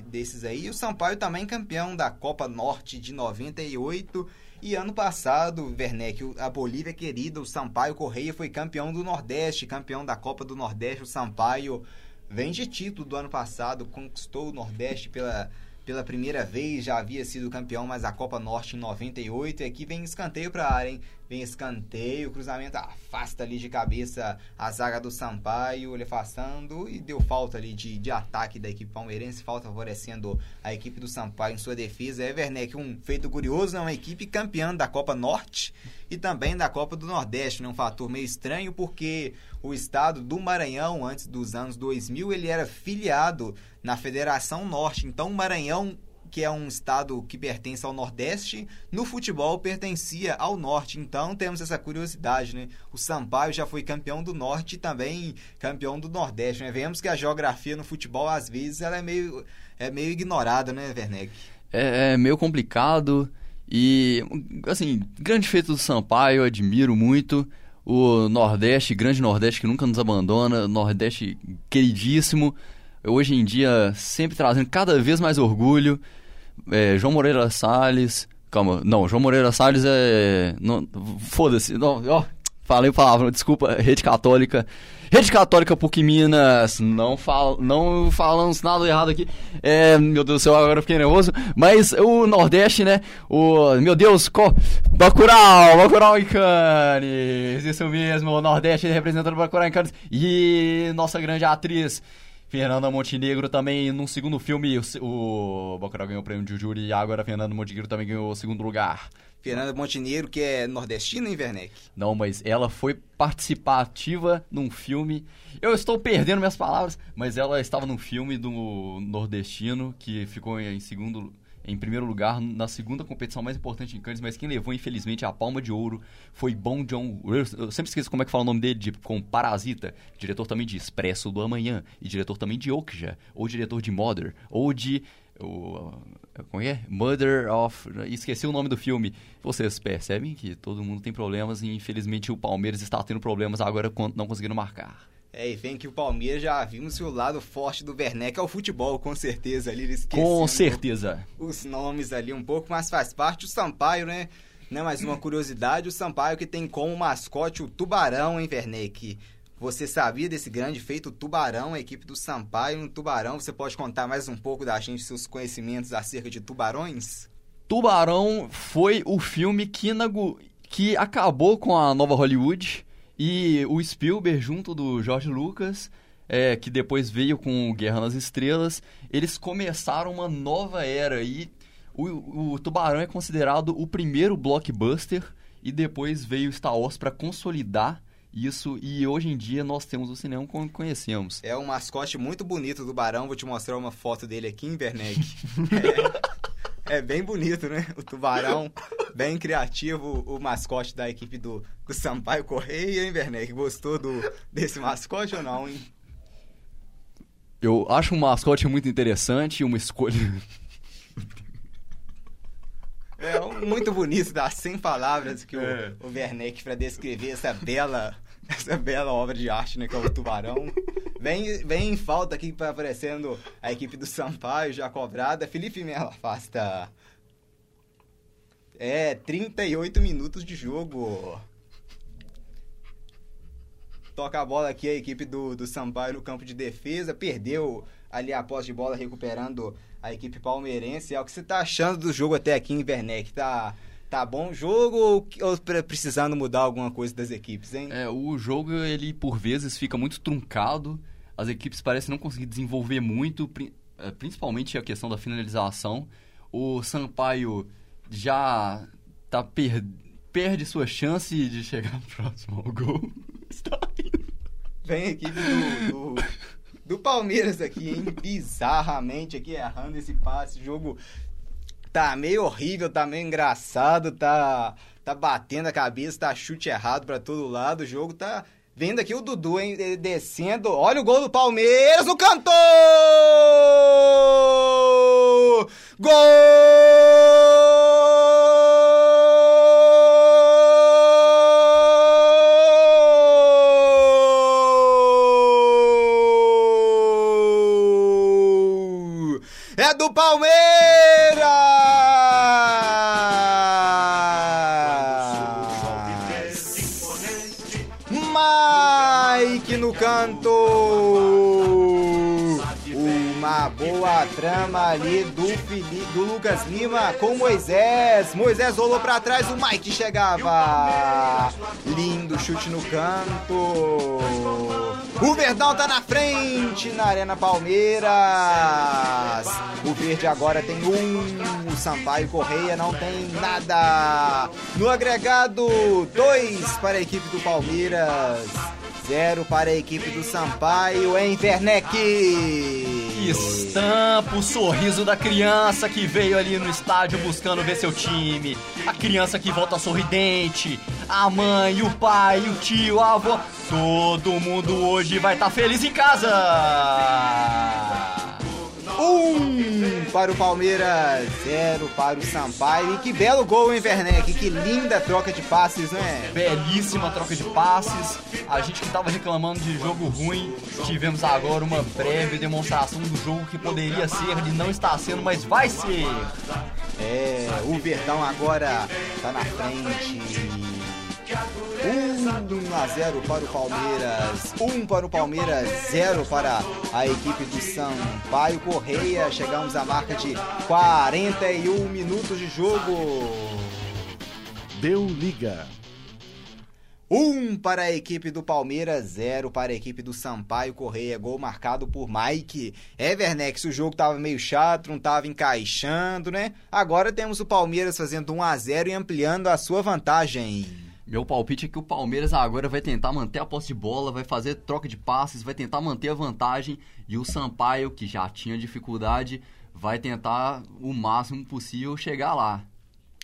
desses aí. E o Sampaio também campeão da Copa Norte de 98. E ano passado, Werneck, a Bolívia querida, o Sampaio Correia foi campeão do Nordeste, campeão da Copa do Nordeste. O Sampaio vem de título do ano passado, conquistou o Nordeste pela pela primeira vez, já havia sido campeão, mas a Copa Norte em 98. E aqui vem escanteio para a área, hein? Vem escanteio, cruzamento afasta ali de cabeça a zaga do Sampaio, ele afastando e deu falta ali de, de ataque da equipe palmeirense, falta favorecendo a equipe do Sampaio em sua defesa. É Werneck, um feito curioso, é uma equipe campeã da Copa Norte e também da Copa do Nordeste, né? um fator meio estranho porque o estado do Maranhão, antes dos anos 2000, ele era filiado na Federação Norte, então o Maranhão que é um estado que pertence ao Nordeste, no futebol pertencia ao Norte. Então temos essa curiosidade, né? O Sampaio já foi campeão do Norte e também campeão do Nordeste, né? Vemos que a geografia no futebol, às vezes, ela é meio, é meio ignorada, né, Werneck? É, é meio complicado e, assim, grande feito do Sampaio, eu admiro muito. O Nordeste, grande Nordeste que nunca nos abandona, Nordeste queridíssimo hoje em dia sempre trazendo cada vez mais orgulho é, João Moreira Salles. Calma, não, João Moreira Salles é. Foda-se, ó, falei palavra, desculpa, Rede Católica. Rede Católica PUC Minas, não, fal, não falamos nada errado aqui. É, meu Deus do céu, agora eu fiquei nervoso. Mas o Nordeste, né? O, meu Deus, co, Bacurau, Bacurau e Canes. Isso mesmo, o Nordeste representando Bacurau e Canes. E nossa grande atriz, Fernanda Montenegro também, num segundo filme, o, o Bacurau ganhou o prêmio de júri e agora Fernanda Montenegro também ganhou o segundo lugar. Fernanda Montenegro, que é nordestina, hein, Werneck? Não, mas ela foi participativa num filme. Eu estou perdendo minhas palavras, mas ela estava num filme do nordestino que ficou em segundo lugar em primeiro lugar na segunda competição mais importante em Cannes, mas quem levou, infelizmente, a palma de ouro foi Bong Joon. Eu sempre esqueço como é que fala o nome dele, de, com Parasita, diretor também de Expresso do Amanhã, e diretor também de Okja, ou diretor de Mother, ou de. O, como é? Mother of. Esqueci o nome do filme. Vocês percebem que todo mundo tem problemas e infelizmente o Palmeiras está tendo problemas agora não conseguindo marcar. É, e vem que o Palmeiras já vimos o lado forte do Werneck é o futebol, com certeza ali. Com certeza. Os nomes ali um pouco, mas faz parte o Sampaio, né? Não é mais uma curiosidade, o Sampaio que tem como mascote o Tubarão, hein, Werneck? Você sabia desse grande feito, o Tubarão, a equipe do Sampaio no Tubarão? Você pode contar mais um pouco da gente, seus conhecimentos acerca de tubarões? Tubarão foi o filme que, que acabou com a nova Hollywood e o Spielberg, junto do George Lucas, é, que depois veio com Guerra nas Estrelas, eles começaram uma nova era. E o, o Tubarão é considerado o primeiro blockbuster. E depois veio Star Wars para consolidar isso e hoje em dia nós temos o cinema como conhecemos. É um mascote muito bonito do Barão, vou te mostrar uma foto dele aqui em Werneck. é, é, bem bonito, né? O tubarão, bem criativo, o mascote da equipe do, do Sampaio Correia, hein, Werneck? Gostou do, desse mascote ou não, hein? Eu acho um mascote muito interessante, uma escolha... É muito bonito, dá 100 palavras que o, é. o Werneck para descrever essa bela essa bela obra de arte, né, que é o Tubarão. Vem, vem em falta aqui aparecendo a equipe do Sampaio já cobrada. Felipe Melo afasta. É, 38 minutos de jogo. Toca a bola aqui a equipe do, do Sampaio no campo de defesa. Perdeu ali a posse de bola, recuperando a equipe palmeirense. É o que você tá achando do jogo até aqui em Werneck? Tá tá bom o jogo ou, ou precisando mudar alguma coisa das equipes, hein? É, o jogo, ele por vezes fica muito truncado, as equipes parecem não conseguir desenvolver muito, é, principalmente a questão da finalização. O Sampaio já tá, per... perde sua chance de chegar próximo ao gol. Está indo. Vem a equipe do, do, do Palmeiras aqui, hein? Bizarramente aqui, errando esse passe. Jogo tá meio horrível, tá meio engraçado, tá, tá batendo a cabeça, tá chute errado pra todo lado. O jogo tá. Vendo aqui o Dudu, hein? ele Descendo. Olha o gol do Palmeiras no canto! Gol! É do Palmeiras! Mike no canto! Uma boa trama ali do, Fili do Lucas Lima com Moisés. Moisés rolou pra trás, o Mike chegava. Lindo chute no canto. O Verdão tá na frente na Arena Palmeiras. O Verde agora tem um. O Sampaio Correia não tem nada. No agregado, dois para a equipe do Palmeiras. Zero para a equipe do Sampaio em Werneck. Estampa o sorriso da criança que veio ali no estádio buscando ver seu time. A criança que volta sorridente. A mãe, o pai, o tio, a avó. Todo mundo hoje vai estar feliz em casa. Um para o Palmeiras, zero para o Sampaio. E que belo gol, hein, Werneck? Que linda troca de passes, né? Belíssima troca de passes. A gente que tava reclamando de jogo ruim, tivemos agora uma breve demonstração do jogo que poderia ser e não está sendo, mas vai ser. É, o Verdão agora tá na frente. 1 a 0 para o Palmeiras, 1 para o Palmeiras, 0 para a equipe do Sampaio Correia. Chegamos à marca de 41 minutos de jogo. Deu liga. 1 para a equipe do Palmeiras, 0 para a equipe do Sampaio Correia. Gol marcado por Mike. Evernex, o jogo tava meio chato, não tava encaixando, né? Agora temos o Palmeiras fazendo 1 a 0 e ampliando a sua vantagem. Meu palpite é que o Palmeiras agora vai tentar manter a posse de bola, vai fazer troca de passes, vai tentar manter a vantagem e o Sampaio, que já tinha dificuldade, vai tentar o máximo possível chegar lá.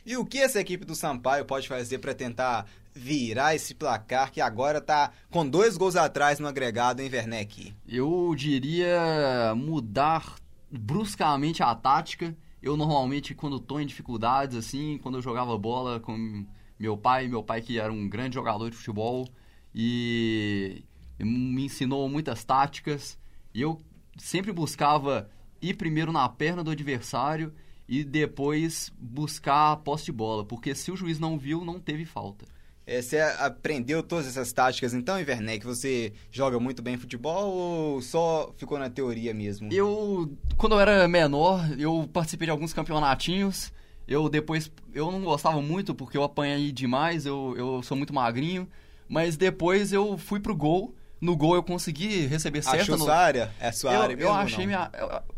E o que essa equipe do Sampaio pode fazer para tentar virar esse placar que agora tá com dois gols atrás no agregado em Werneck? Eu diria mudar bruscamente a tática. Eu normalmente, quando tô em dificuldades, assim, quando eu jogava bola com meu pai, meu pai que era um grande jogador de futebol e me ensinou muitas táticas. E eu sempre buscava ir primeiro na perna do adversário e depois buscar a posse de bola, porque se o juiz não viu, não teve falta. É, você aprendeu todas essas táticas então, Werneck? Você joga muito bem futebol ou só ficou na teoria mesmo? Eu, quando eu era menor, eu participei de alguns campeonatinhos. Eu depois, eu não gostava muito porque eu apanhei demais, eu, eu sou muito magrinho. Mas depois eu fui pro gol. No gol eu consegui receber certa... Achou no- sua área? É a sua eu, área mesmo eu achei não? minha.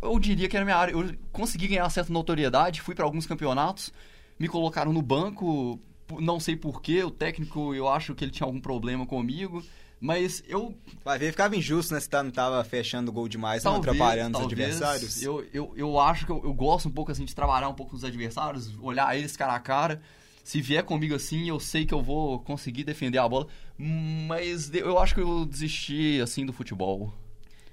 Eu, eu diria que era minha área. Eu consegui ganhar certa notoriedade, fui para alguns campeonatos, me colocaram no banco, não sei porquê, o técnico eu acho que ele tinha algum problema comigo, mas eu. Vai ver, ficava injusto, né? Se tá- não tava fechando o gol demais, não talvez, atrapalhando os adversários. Eu, eu, eu acho que eu, eu gosto um pouco assim de trabalhar um pouco com os adversários, olhar eles cara a cara. Se vier comigo assim, eu sei que eu vou conseguir defender a bola, mas eu acho que eu desisti assim do futebol.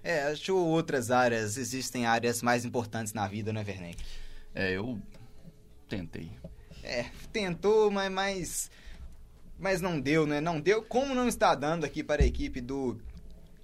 É, acho outras áreas, existem áreas mais importantes na vida, né, Werneck? É, eu tentei. É, tentou, mas, mas, mas não deu, né? Não deu. Como não está dando aqui para a equipe do,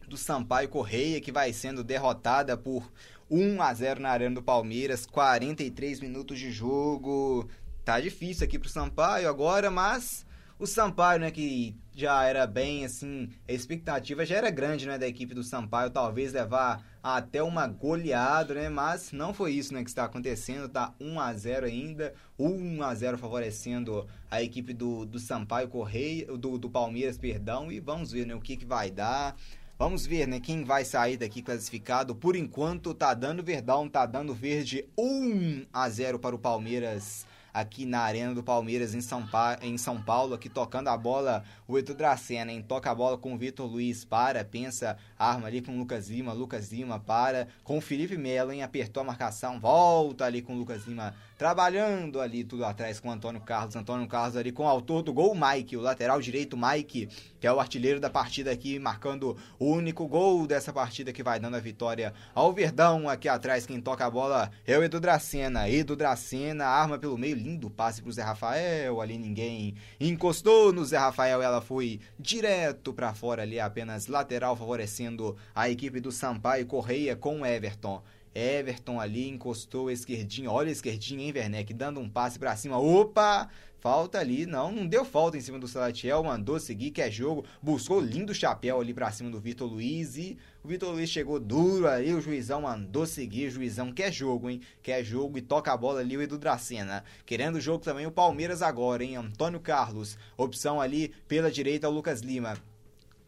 do Sampaio Correia, que vai sendo derrotada por 1 a 0 na Arena do Palmeiras, 43 minutos de jogo. Tá difícil aqui pro Sampaio agora, mas o Sampaio, né, que já era bem assim, a expectativa já era grande, né, da equipe do Sampaio, talvez levar até uma goleada, né, mas não foi isso, né, que está acontecendo, tá 1 a 0 ainda, 1 a 0 favorecendo a equipe do, do Sampaio Correia, do, do Palmeiras, perdão, e vamos ver, né, o que que vai dar. Vamos ver, né, quem vai sair daqui classificado. Por enquanto tá dando Verdão, tá dando Verde 1 a 0 para o Palmeiras aqui na Arena do Palmeiras em São, pa... em São Paulo, aqui tocando a bola, o Edu Dracena, hein? Toca a bola com o Vitor Luiz, para, pensa, arma ali com o Lucas Lima, Lucas Lima para, com o Felipe Melo, hein? Apertou a marcação, volta ali com o Lucas Lima, trabalhando ali tudo atrás com o Antônio Carlos, Antônio Carlos ali com o autor do gol, Mike, o lateral direito, Mike, que é o artilheiro da partida aqui, marcando o único gol dessa partida que vai dando a vitória ao Verdão aqui atrás, quem toca a bola é o Edu Dracena, Edu Dracena, arma pelo meio, lindo passe pro Zé Rafael, ali ninguém encostou no Zé Rafael, ela foi direto para fora ali, apenas lateral favorecendo a equipe do Sampaio Correia com Everton. Everton ali encostou a esquerdinha, olha a esquerdinha, hein, Werneck, dando um passe para cima, opa, falta ali, não, não deu falta em cima do Salatiel, mandou seguir, que é jogo, buscou lindo chapéu ali para cima do Vitor Luiz e o Vitor Luiz chegou duro ali, o juizão mandou seguir, o juizão quer jogo, hein? Quer jogo e toca a bola ali o Edu Dracena. Querendo jogo também o Palmeiras agora, hein? Antônio Carlos, opção ali pela direita o Lucas Lima.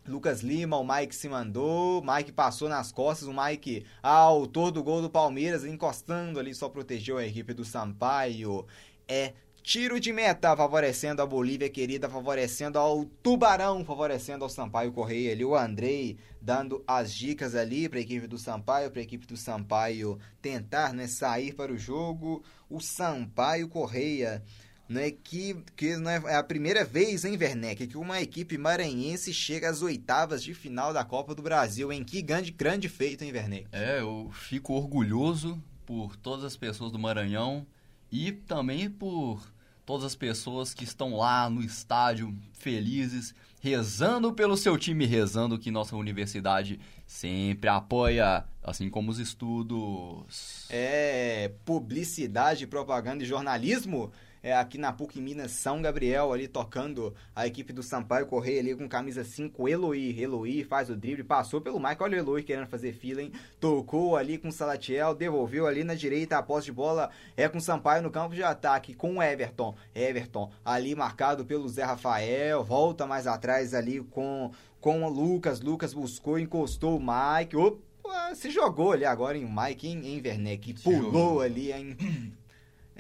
Lucas Lima, o Mike se mandou, Mike passou nas costas, o Mike, autor do gol do Palmeiras, encostando ali, só protegeu a equipe do Sampaio. É Tiro de meta favorecendo a Bolívia querida, favorecendo ao Tubarão, favorecendo ao Sampaio Correia ali. O Andrei dando as dicas ali para a equipe do Sampaio, para a equipe do Sampaio tentar né, sair para o jogo. O Sampaio Correia né, que, que não é, é a primeira vez, em Werneck, que uma equipe maranhense chega às oitavas de final da Copa do Brasil. Em que grande, grande feito, em Werneck. É, eu fico orgulhoso por todas as pessoas do Maranhão e também por todas as pessoas que estão lá no estádio felizes, rezando pelo seu time, rezando que nossa universidade sempre apoia, assim como os estudos. É, publicidade, propaganda e jornalismo é, aqui na PUC Minas São Gabriel, ali tocando a equipe do Sampaio Correia ali com camisa 5, Eloy. Eloy faz o drible, passou pelo Mike, olha o Eloy querendo fazer fila, hein? Tocou ali com o Salatiel, devolveu ali na direita, a posse de bola é com o Sampaio no campo de ataque, com o Everton. Everton ali marcado pelo Zé Rafael, volta mais atrás ali com, com o Lucas. Lucas buscou, encostou o Mike. Opa, se jogou ali agora em Mike, em, em Werneck, pulou ali, hein?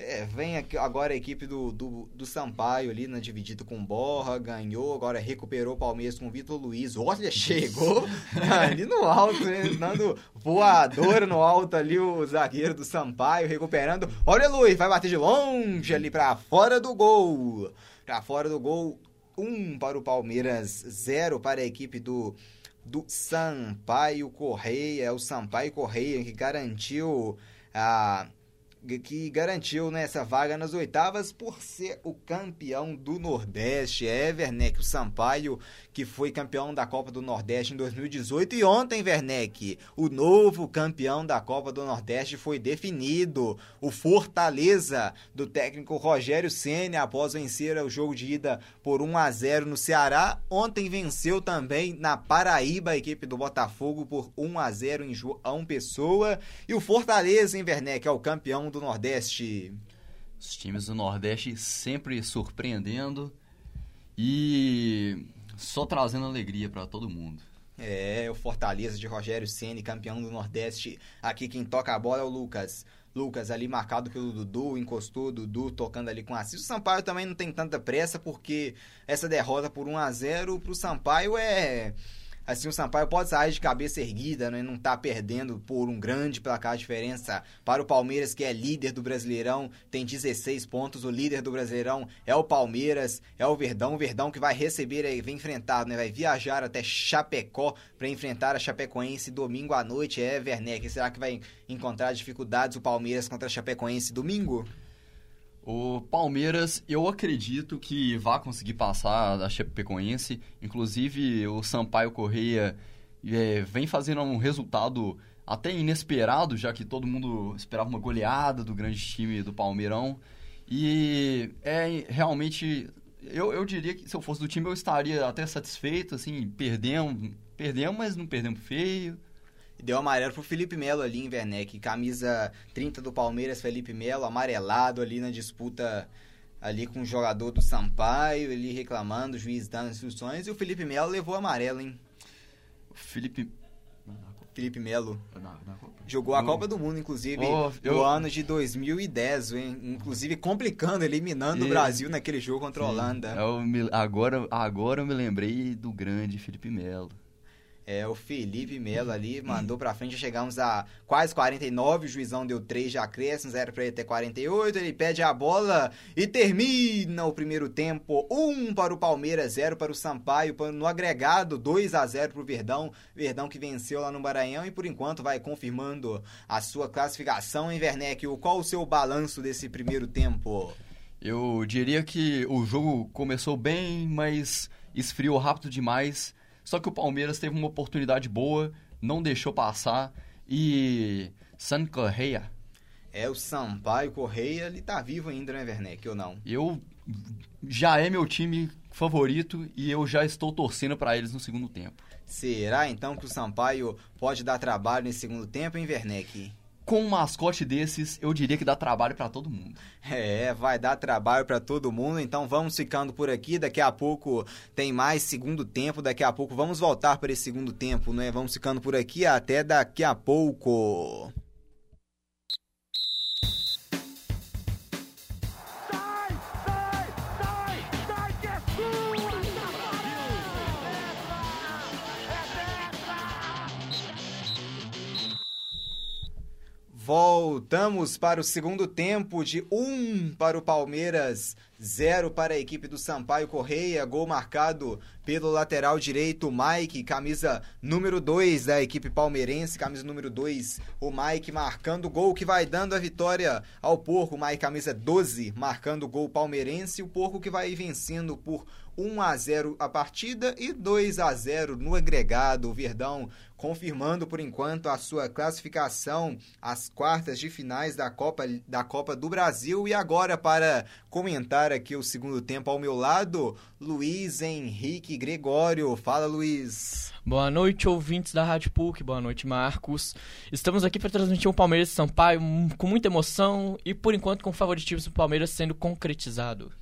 É, vem aqui agora a equipe do, do, do Sampaio ali na né, dividida com Borra, ganhou, agora recuperou o Palmeiras com o Vitor Luiz. Olha, chegou ali no alto, né, dando voadora no alto ali o zagueiro do Sampaio, recuperando. Olha, Luiz, vai bater de longe ali para fora do gol. Para fora do gol, um para o Palmeiras, zero para a equipe do do Sampaio Correia, é o Sampaio Correia que garantiu a que garantiu nessa vaga nas oitavas por ser o campeão do Nordeste. É, Werneck, o Sampaio, que foi campeão da Copa do Nordeste em 2018. E ontem, Werneck, o novo campeão da Copa do Nordeste foi definido. O Fortaleza, do técnico Rogério Senna, após vencer o jogo de ida por 1 a 0 no Ceará. Ontem venceu também na Paraíba a equipe do Botafogo por 1 a 0 em João Pessoa. E o Fortaleza, em Werneck, é o campeão do Nordeste. Os times do Nordeste sempre surpreendendo e só trazendo alegria para todo mundo. É, o Fortaleza de Rogério Ceni, campeão do Nordeste. Aqui quem toca a bola é o Lucas. Lucas ali marcado pelo Dudu, encostou o Dudu tocando ali com a Assis. O Sampaio também não tem tanta pressa porque essa derrota por 1 a 0 pro Sampaio é assim, o Sampaio pode sair de cabeça erguida, né? Não tá perdendo por um grande placar de diferença para o Palmeiras, que é líder do Brasileirão, tem 16 pontos. O líder do Brasileirão é o Palmeiras, é o Verdão. O Verdão que vai receber, vai enfrentar, né? Vai viajar até Chapecó para enfrentar a Chapecoense domingo à noite. É, Werneck, será que vai encontrar dificuldades o Palmeiras contra a Chapecoense domingo? O Palmeiras, eu acredito que vai conseguir passar da Chapecoense. Inclusive, o Sampaio Correia é, vem fazendo um resultado até inesperado, já que todo mundo esperava uma goleada do grande time do Palmeirão. E é realmente. Eu, eu diria que se eu fosse do time eu estaria até satisfeito, assim, perdemos, perdemos, mas não perdemos feio deu amarelo pro Felipe Melo ali em Werneck. Camisa 30 do Palmeiras, Felipe Melo, amarelado ali na disputa ali com o jogador do Sampaio, ele reclamando, o juiz dando instruções, e o Felipe Melo levou amarelo, hein? O Felipe... Felipe Melo. Jogou a. Copa do Mundo, inclusive, Oh, no eu- ano de 2010, hein? inclusive complicando, eliminando o E- Brasil naquele jogo contra a Holanda. Eu me- agora, agora eu me lembrei do grande Felipe Melo. É, o Felipe Melo ali mandou pra frente, chegamos a quase 49, o juizão deu 3 de acréscimos, era pra ele ter 48, ele pede a bola e termina o primeiro tempo, 1 para o Palmeiras, 0 para o Sampaio, no agregado 2 a 0 pro Verdão, Verdão que venceu lá no Maranhão e por enquanto vai confirmando a sua classificação em Werneck. Qual o seu balanço desse primeiro tempo? Eu diria que o jogo começou bem, mas esfriou rápido demais. Só que o Palmeiras teve uma oportunidade boa, não deixou passar e San Correia, É o Sampaio Correia, ele tá vivo ainda, né, Werneck, ou não? eu já é meu time favorito e eu já estou torcendo para eles no segundo tempo. Será então que o Sampaio pode dar trabalho nesse segundo tempo, hein, Werneck? Com um mascote desses, eu diria que dá trabalho para todo mundo. É, vai dar trabalho pra todo mundo, então vamos ficando por aqui. Daqui a pouco tem mais segundo tempo, daqui a pouco vamos voltar para esse segundo tempo, né? Vamos ficando por aqui até daqui a pouco. Voltamos para o segundo tempo de 1 para o Palmeiras, 0 para a equipe do Sampaio Correia, gol marcado pelo lateral direito Mike, camisa número 2 da equipe palmeirense, camisa número 2, o Mike marcando o gol que vai dando a vitória ao Porco, Mike camisa 12 marcando o gol palmeirense, o Porco que vai vencendo por 1 a 0 a partida e 2 a 0 no agregado, o Verdão confirmando por enquanto a sua classificação às quartas de finais da Copa, da Copa do Brasil. E agora, para comentar aqui o segundo tempo ao meu lado, Luiz Henrique Gregório. Fala, Luiz. Boa noite, ouvintes da Rádio PUC. Boa noite, Marcos. Estamos aqui para transmitir um Palmeiras e Sampaio hum, com muita emoção e, por enquanto, com favoritismo do Palmeiras sendo concretizado.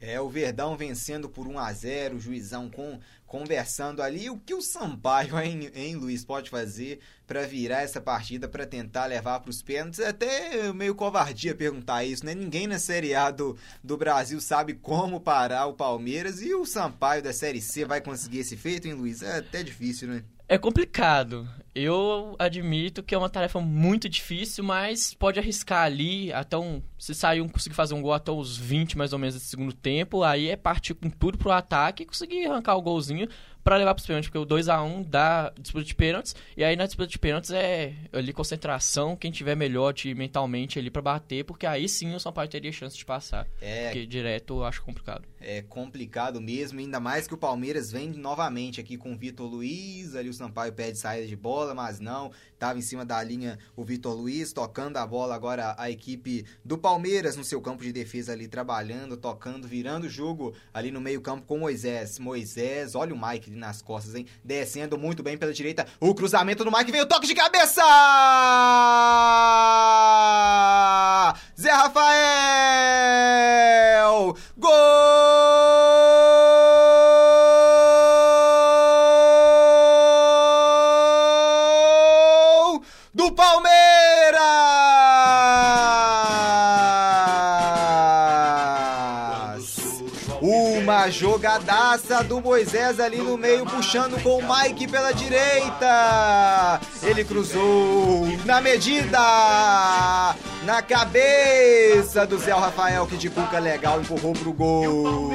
É, o Verdão vencendo por 1 a 0 o Juizão com, conversando ali. O que o Sampaio, hein, hein Luiz, pode fazer para virar essa partida, para tentar levar para os pênaltis? É até meio covardia perguntar isso, né? Ninguém na Série A do, do Brasil sabe como parar o Palmeiras e o Sampaio da Série C vai conseguir esse feito, hein, Luiz? É até difícil, né? É complicado. Eu admito que é uma tarefa muito difícil, mas pode arriscar ali até um. Se sair um conseguir fazer um gol até os 20 mais ou menos desse segundo tempo, aí é partir com tudo pro ataque e conseguir arrancar o golzinho pra levar pros pênaltis, porque o 2 a 1 dá disputa de pênaltis, e aí na disputa de pênaltis é ali concentração, quem tiver melhor de, mentalmente ali pra bater, porque aí sim o São Paulo teria chance de passar. É, Porque direto eu acho complicado. é complicado mesmo, ainda mais que o Palmeiras vem novamente aqui com o Vitor Luiz, ali o Sampaio pede saída de bola, mas não, estava em cima da linha o Vitor Luiz, tocando a bola agora a equipe do Palmeiras no seu campo de defesa ali, trabalhando, tocando, virando o jogo ali no meio campo com Moisés. Moisés, olha o Mike ali nas costas, hein, descendo muito bem pela direita, o cruzamento do Mike, veio toque de cabeça! Zé Rafael! Gol jogadaça do Moisés ali no meio, puxando com o Mike pela direita. Ele cruzou na medida, na cabeça do Zé Rafael, que de cuca legal empurrou pro gol.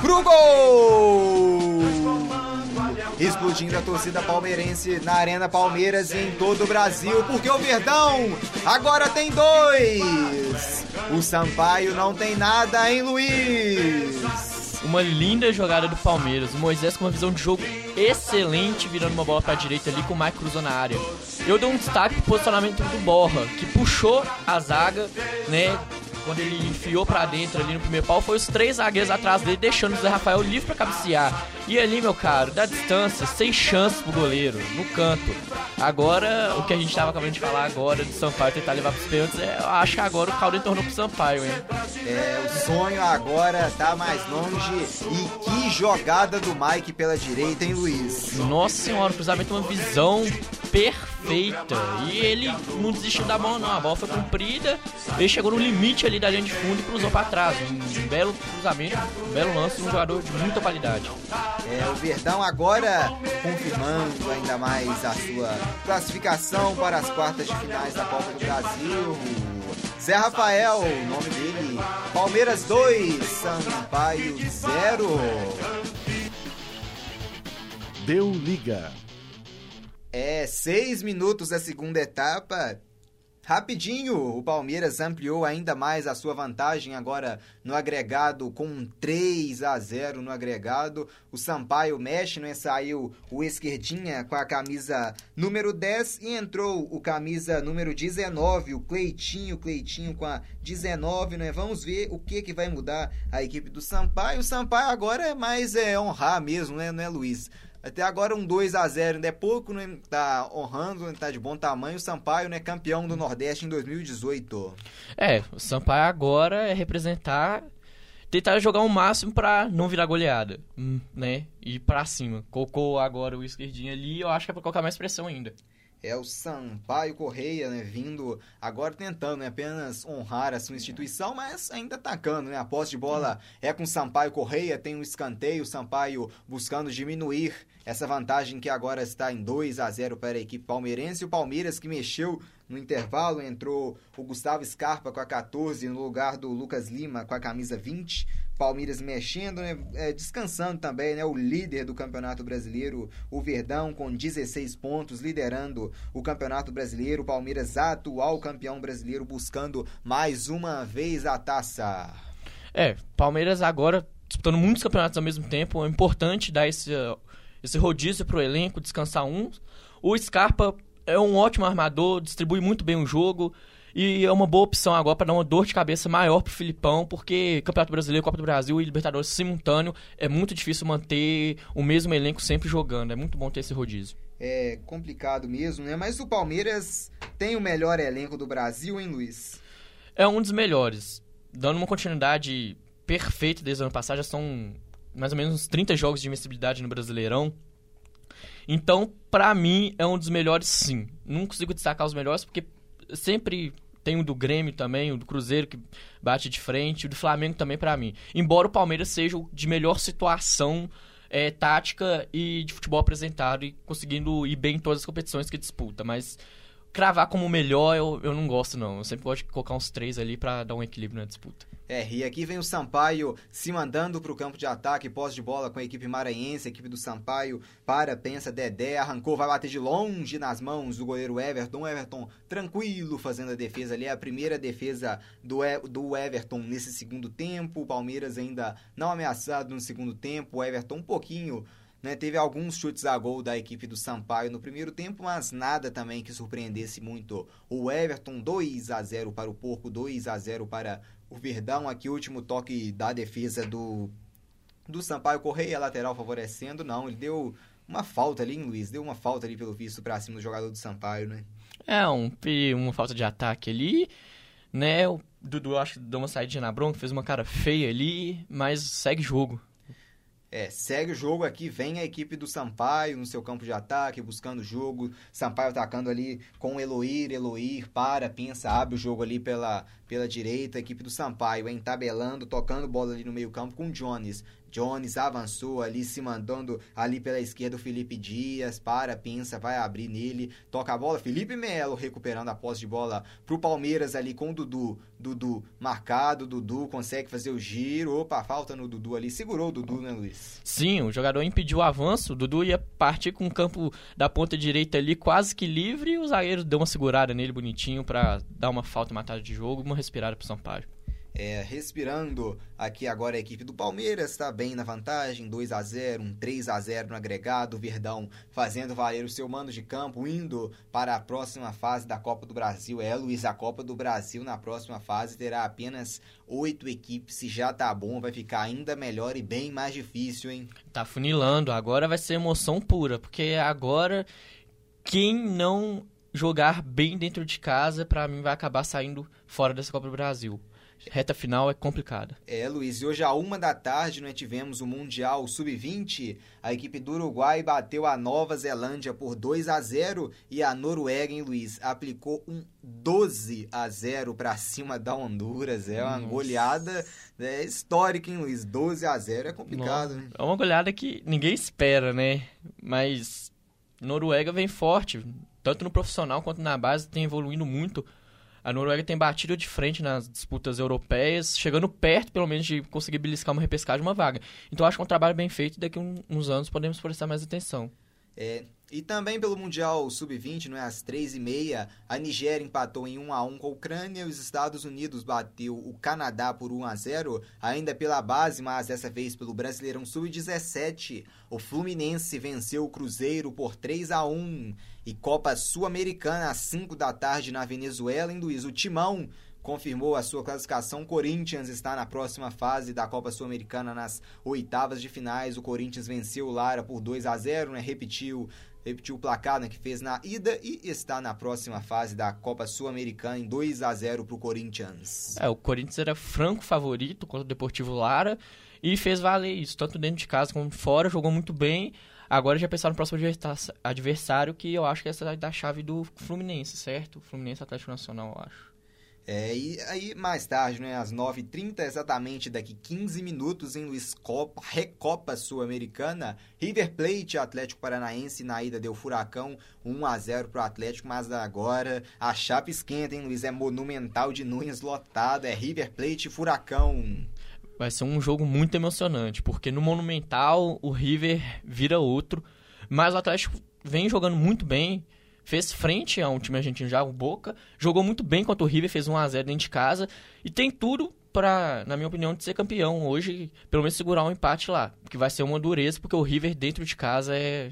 Pro gol! Explodindo a torcida palmeirense na Arena Palmeiras e em todo o Brasil, porque o Verdão agora tem dois. O Sampaio não tem nada, hein, Luiz? Uma linda jogada do Palmeiras. O Moisés com uma visão de jogo excelente, virando uma bola pra direita ali com o Mike cruzou na área. Eu dou um destaque pro posicionamento do Borra, que puxou a zaga, né? Quando ele enfiou pra dentro ali no primeiro pau, foi os três zagueiros atrás dele, deixando o Zé Rafael livre pra cabecear. E ali, meu caro, da distância, sem chances pro goleiro, no canto. Agora, o que a gente tava acabando de falar agora de Sampaio tentar levar pros pênaltis, é, eu acho que agora o caldo entornou pro Sampaio, hein? É, o sonho agora tá mais longe. E que jogada do Mike pela direita, hein, Luiz? Nossa senhora, o cruzamento é uma visão perfeita. E ele não desistiu da bola, não. A bola foi comprida, ele chegou no limite ali da linha de fundo e cruzou pra trás. Um belo cruzamento, um belo lance de um jogador de muita qualidade. É, o Verdão agora confirmando ainda mais a sua classificação para as quartas de finais da Copa do Brasil. Zé Rafael, o nome dele. Palmeiras 2, Sampaio 0. Deu liga. É, seis minutos da segunda etapa. Rapidinho, o Palmeiras ampliou ainda mais a sua vantagem agora no agregado com 3 a 0 no agregado. O Sampaio mexe, né? Saiu o esquerdinha com a camisa número 10 e entrou o camisa número 19, o Cleitinho, Cleitinho com a 19, né? Vamos ver o que que vai mudar a equipe do Sampaio. O Sampaio agora é mais é, honrar mesmo, né, né, Luiz? Até agora um 2 a 0 ainda é pouco, né? Tá honrando, né? tá de bom tamanho. O Sampaio, né? Campeão do Nordeste em 2018. É, o Sampaio agora é representar, tentar jogar o máximo pra não virar goleada, hum, né? E pra cima. Colocou agora o esquerdinho ali, eu acho que é pra colocar mais pressão ainda. É o Sampaio Correia, né? Vindo agora tentando né, apenas honrar a sua instituição, mas ainda atacando, né? A posse de bola é com Sampaio Correia, tem um escanteio, Sampaio buscando diminuir essa vantagem que agora está em 2 a 0 para a equipe palmeirense. O Palmeiras que mexeu no intervalo, entrou o Gustavo Scarpa com a 14 no lugar do Lucas Lima com a camisa 20. Palmeiras mexendo, né? É, descansando também, né? O líder do Campeonato Brasileiro, o Verdão, com 16 pontos, liderando o Campeonato Brasileiro. O Palmeiras, atual campeão brasileiro, buscando mais uma vez a taça. É, Palmeiras agora disputando muitos campeonatos ao mesmo tempo. É importante dar esse, esse rodízio pro elenco, descansar uns. O Scarpa é um ótimo armador, distribui muito bem o jogo. E é uma boa opção agora para dar uma dor de cabeça maior pro Filipão, porque Campeonato Brasileiro, Copa do Brasil e Libertadores simultâneo é muito difícil manter o mesmo elenco sempre jogando. É muito bom ter esse rodízio. É complicado mesmo, né? Mas o Palmeiras tem o melhor elenco do Brasil, hein, Luiz? É um dos melhores. Dando uma continuidade perfeita desde o ano passado, já são mais ou menos uns 30 jogos de invencibilidade no Brasileirão. Então, pra mim, é um dos melhores sim. Não consigo destacar os melhores porque sempre tem o do Grêmio também, o do Cruzeiro que bate de frente, o do Flamengo também pra mim. Embora o Palmeiras seja o de melhor situação é, tática e de futebol apresentado e conseguindo ir bem em todas as competições que disputa, mas cravar como melhor eu, eu não gosto não. Eu sempre gosto de colocar uns três ali pra dar um equilíbrio na disputa. É, e aqui vem o Sampaio se mandando para o campo de ataque, posse de bola com a equipe maranhense, a equipe do Sampaio, para, pensa, Dedé, arrancou, vai bater de longe nas mãos do goleiro Everton, Everton tranquilo fazendo a defesa ali, é a primeira defesa do, E- do Everton nesse segundo tempo, o Palmeiras ainda não ameaçado no segundo tempo, o Everton um pouquinho... Né, teve alguns chutes a gol da equipe do Sampaio no primeiro tempo, mas nada também que surpreendesse muito. O Everton 2 a 0 para o Porco, 2 a 0 para o Verdão. Aqui o último toque da defesa do do Sampaio Correia, lateral favorecendo. Não, ele deu uma falta ali, hein, Luiz? Deu uma falta ali pelo visto para cima do jogador do Sampaio, né? É, um, uma falta de ataque ali, né? O Dudu acho que deu uma saída na bronca, fez uma cara feia ali, mas segue jogo. É, segue o jogo aqui, vem a equipe do Sampaio no seu campo de ataque, buscando o jogo. Sampaio atacando ali com Eloir, Eloir, para, pensa, abre o jogo ali pela, pela direita. A equipe do Sampaio hein, tabelando, tocando bola ali no meio campo com o Jones. Jones avançou ali, se mandando ali pela esquerda o Felipe Dias, para, pensa, vai abrir nele, toca a bola. Felipe Melo recuperando a posse de bola pro Palmeiras ali com o Dudu. Dudu marcado, Dudu consegue fazer o giro. Opa, falta no Dudu ali. Segurou o Dudu, né, Luiz? Sim, o jogador impediu o avanço, o Dudu ia partir com o campo da ponta direita ali quase que livre o zagueiro deu uma segurada nele bonitinho pra dar uma falta e matada de jogo, uma respirada pro Sampaio. É, respirando aqui agora a equipe do Palmeiras está bem na vantagem, 2 a 0 um 3 a 0 no agregado, o Verdão fazendo valer o seu mando de campo, indo para a próxima fase da Copa do Brasil. É, Luiz, a Copa do Brasil na próxima fase terá apenas oito equipes, se já tá bom, vai ficar ainda melhor e bem mais difícil, hein? Tá funilando, agora vai ser emoção pura, porque agora quem não jogar bem dentro de casa, para mim vai acabar saindo fora dessa Copa do Brasil reta final é complicada. É, Luiz, e hoje à uma da tarde nós tivemos o Mundial Sub-20. A equipe do Uruguai bateu a Nova Zelândia por 2 a 0 e a Noruega, hein, Luiz, aplicou um 12 a 0 para cima da Honduras. É uma Nossa. goleada é, histórica, hein, Luiz? 12 a 0 é complicado, Nossa. né? É uma goleada que ninguém espera, né? Mas Noruega vem forte, tanto no profissional quanto na base, tem evoluindo muito. A Noruega tem batido de frente nas disputas europeias, chegando perto, pelo menos, de conseguir beliscar uma repescagem, uma vaga. Então, acho que é um trabalho bem feito e daqui a uns anos podemos prestar mais atenção. É, e também pelo Mundial Sub-20, não é? às 3h30, a Nigéria empatou em 1x1 com a Ucrânia, os Estados Unidos bateu o Canadá por 1x0, ainda pela base, mas dessa vez pelo Brasileirão Sub-17. O Fluminense venceu o Cruzeiro por 3x1 e Copa Sul-Americana às 5 da tarde na Venezuela, em Luiz. O Timão confirmou a sua classificação. Corinthians está na próxima fase da Copa Sul-Americana nas oitavas de finais. O Corinthians venceu o Lara por 2 a 0, né? Repetiu repetiu o placar né, que fez na ida e está na próxima fase da Copa Sul-Americana em 2 a 0 para o Corinthians. É, o Corinthians era franco favorito contra o Deportivo Lara e fez valer isso, tanto dentro de casa como fora, jogou muito bem. Agora já pensaram no próximo adversário, que eu acho que essa é da chave do Fluminense, certo? Fluminense Atlético Nacional, eu acho. É, e aí mais tarde, né, às 9h30, exatamente daqui 15 minutos, em Luiz Copa, Recopa Sul-Americana, River Plate Atlético Paranaense na ida deu furacão 1 a 0 pro Atlético, mas agora a chapa esquenta, hein, Luiz? É monumental de Nunes lotado, é River Plate Furacão. Vai ser um jogo muito emocionante, porque no Monumental o River vira outro, mas o Atlético vem jogando muito bem, fez frente a um time argentino já, o Boca, jogou muito bem contra o River, fez 1 a 0 dentro de casa e tem tudo para, na minha opinião, de ser campeão hoje, pelo menos segurar um empate lá, que vai ser uma dureza, porque o River dentro de casa é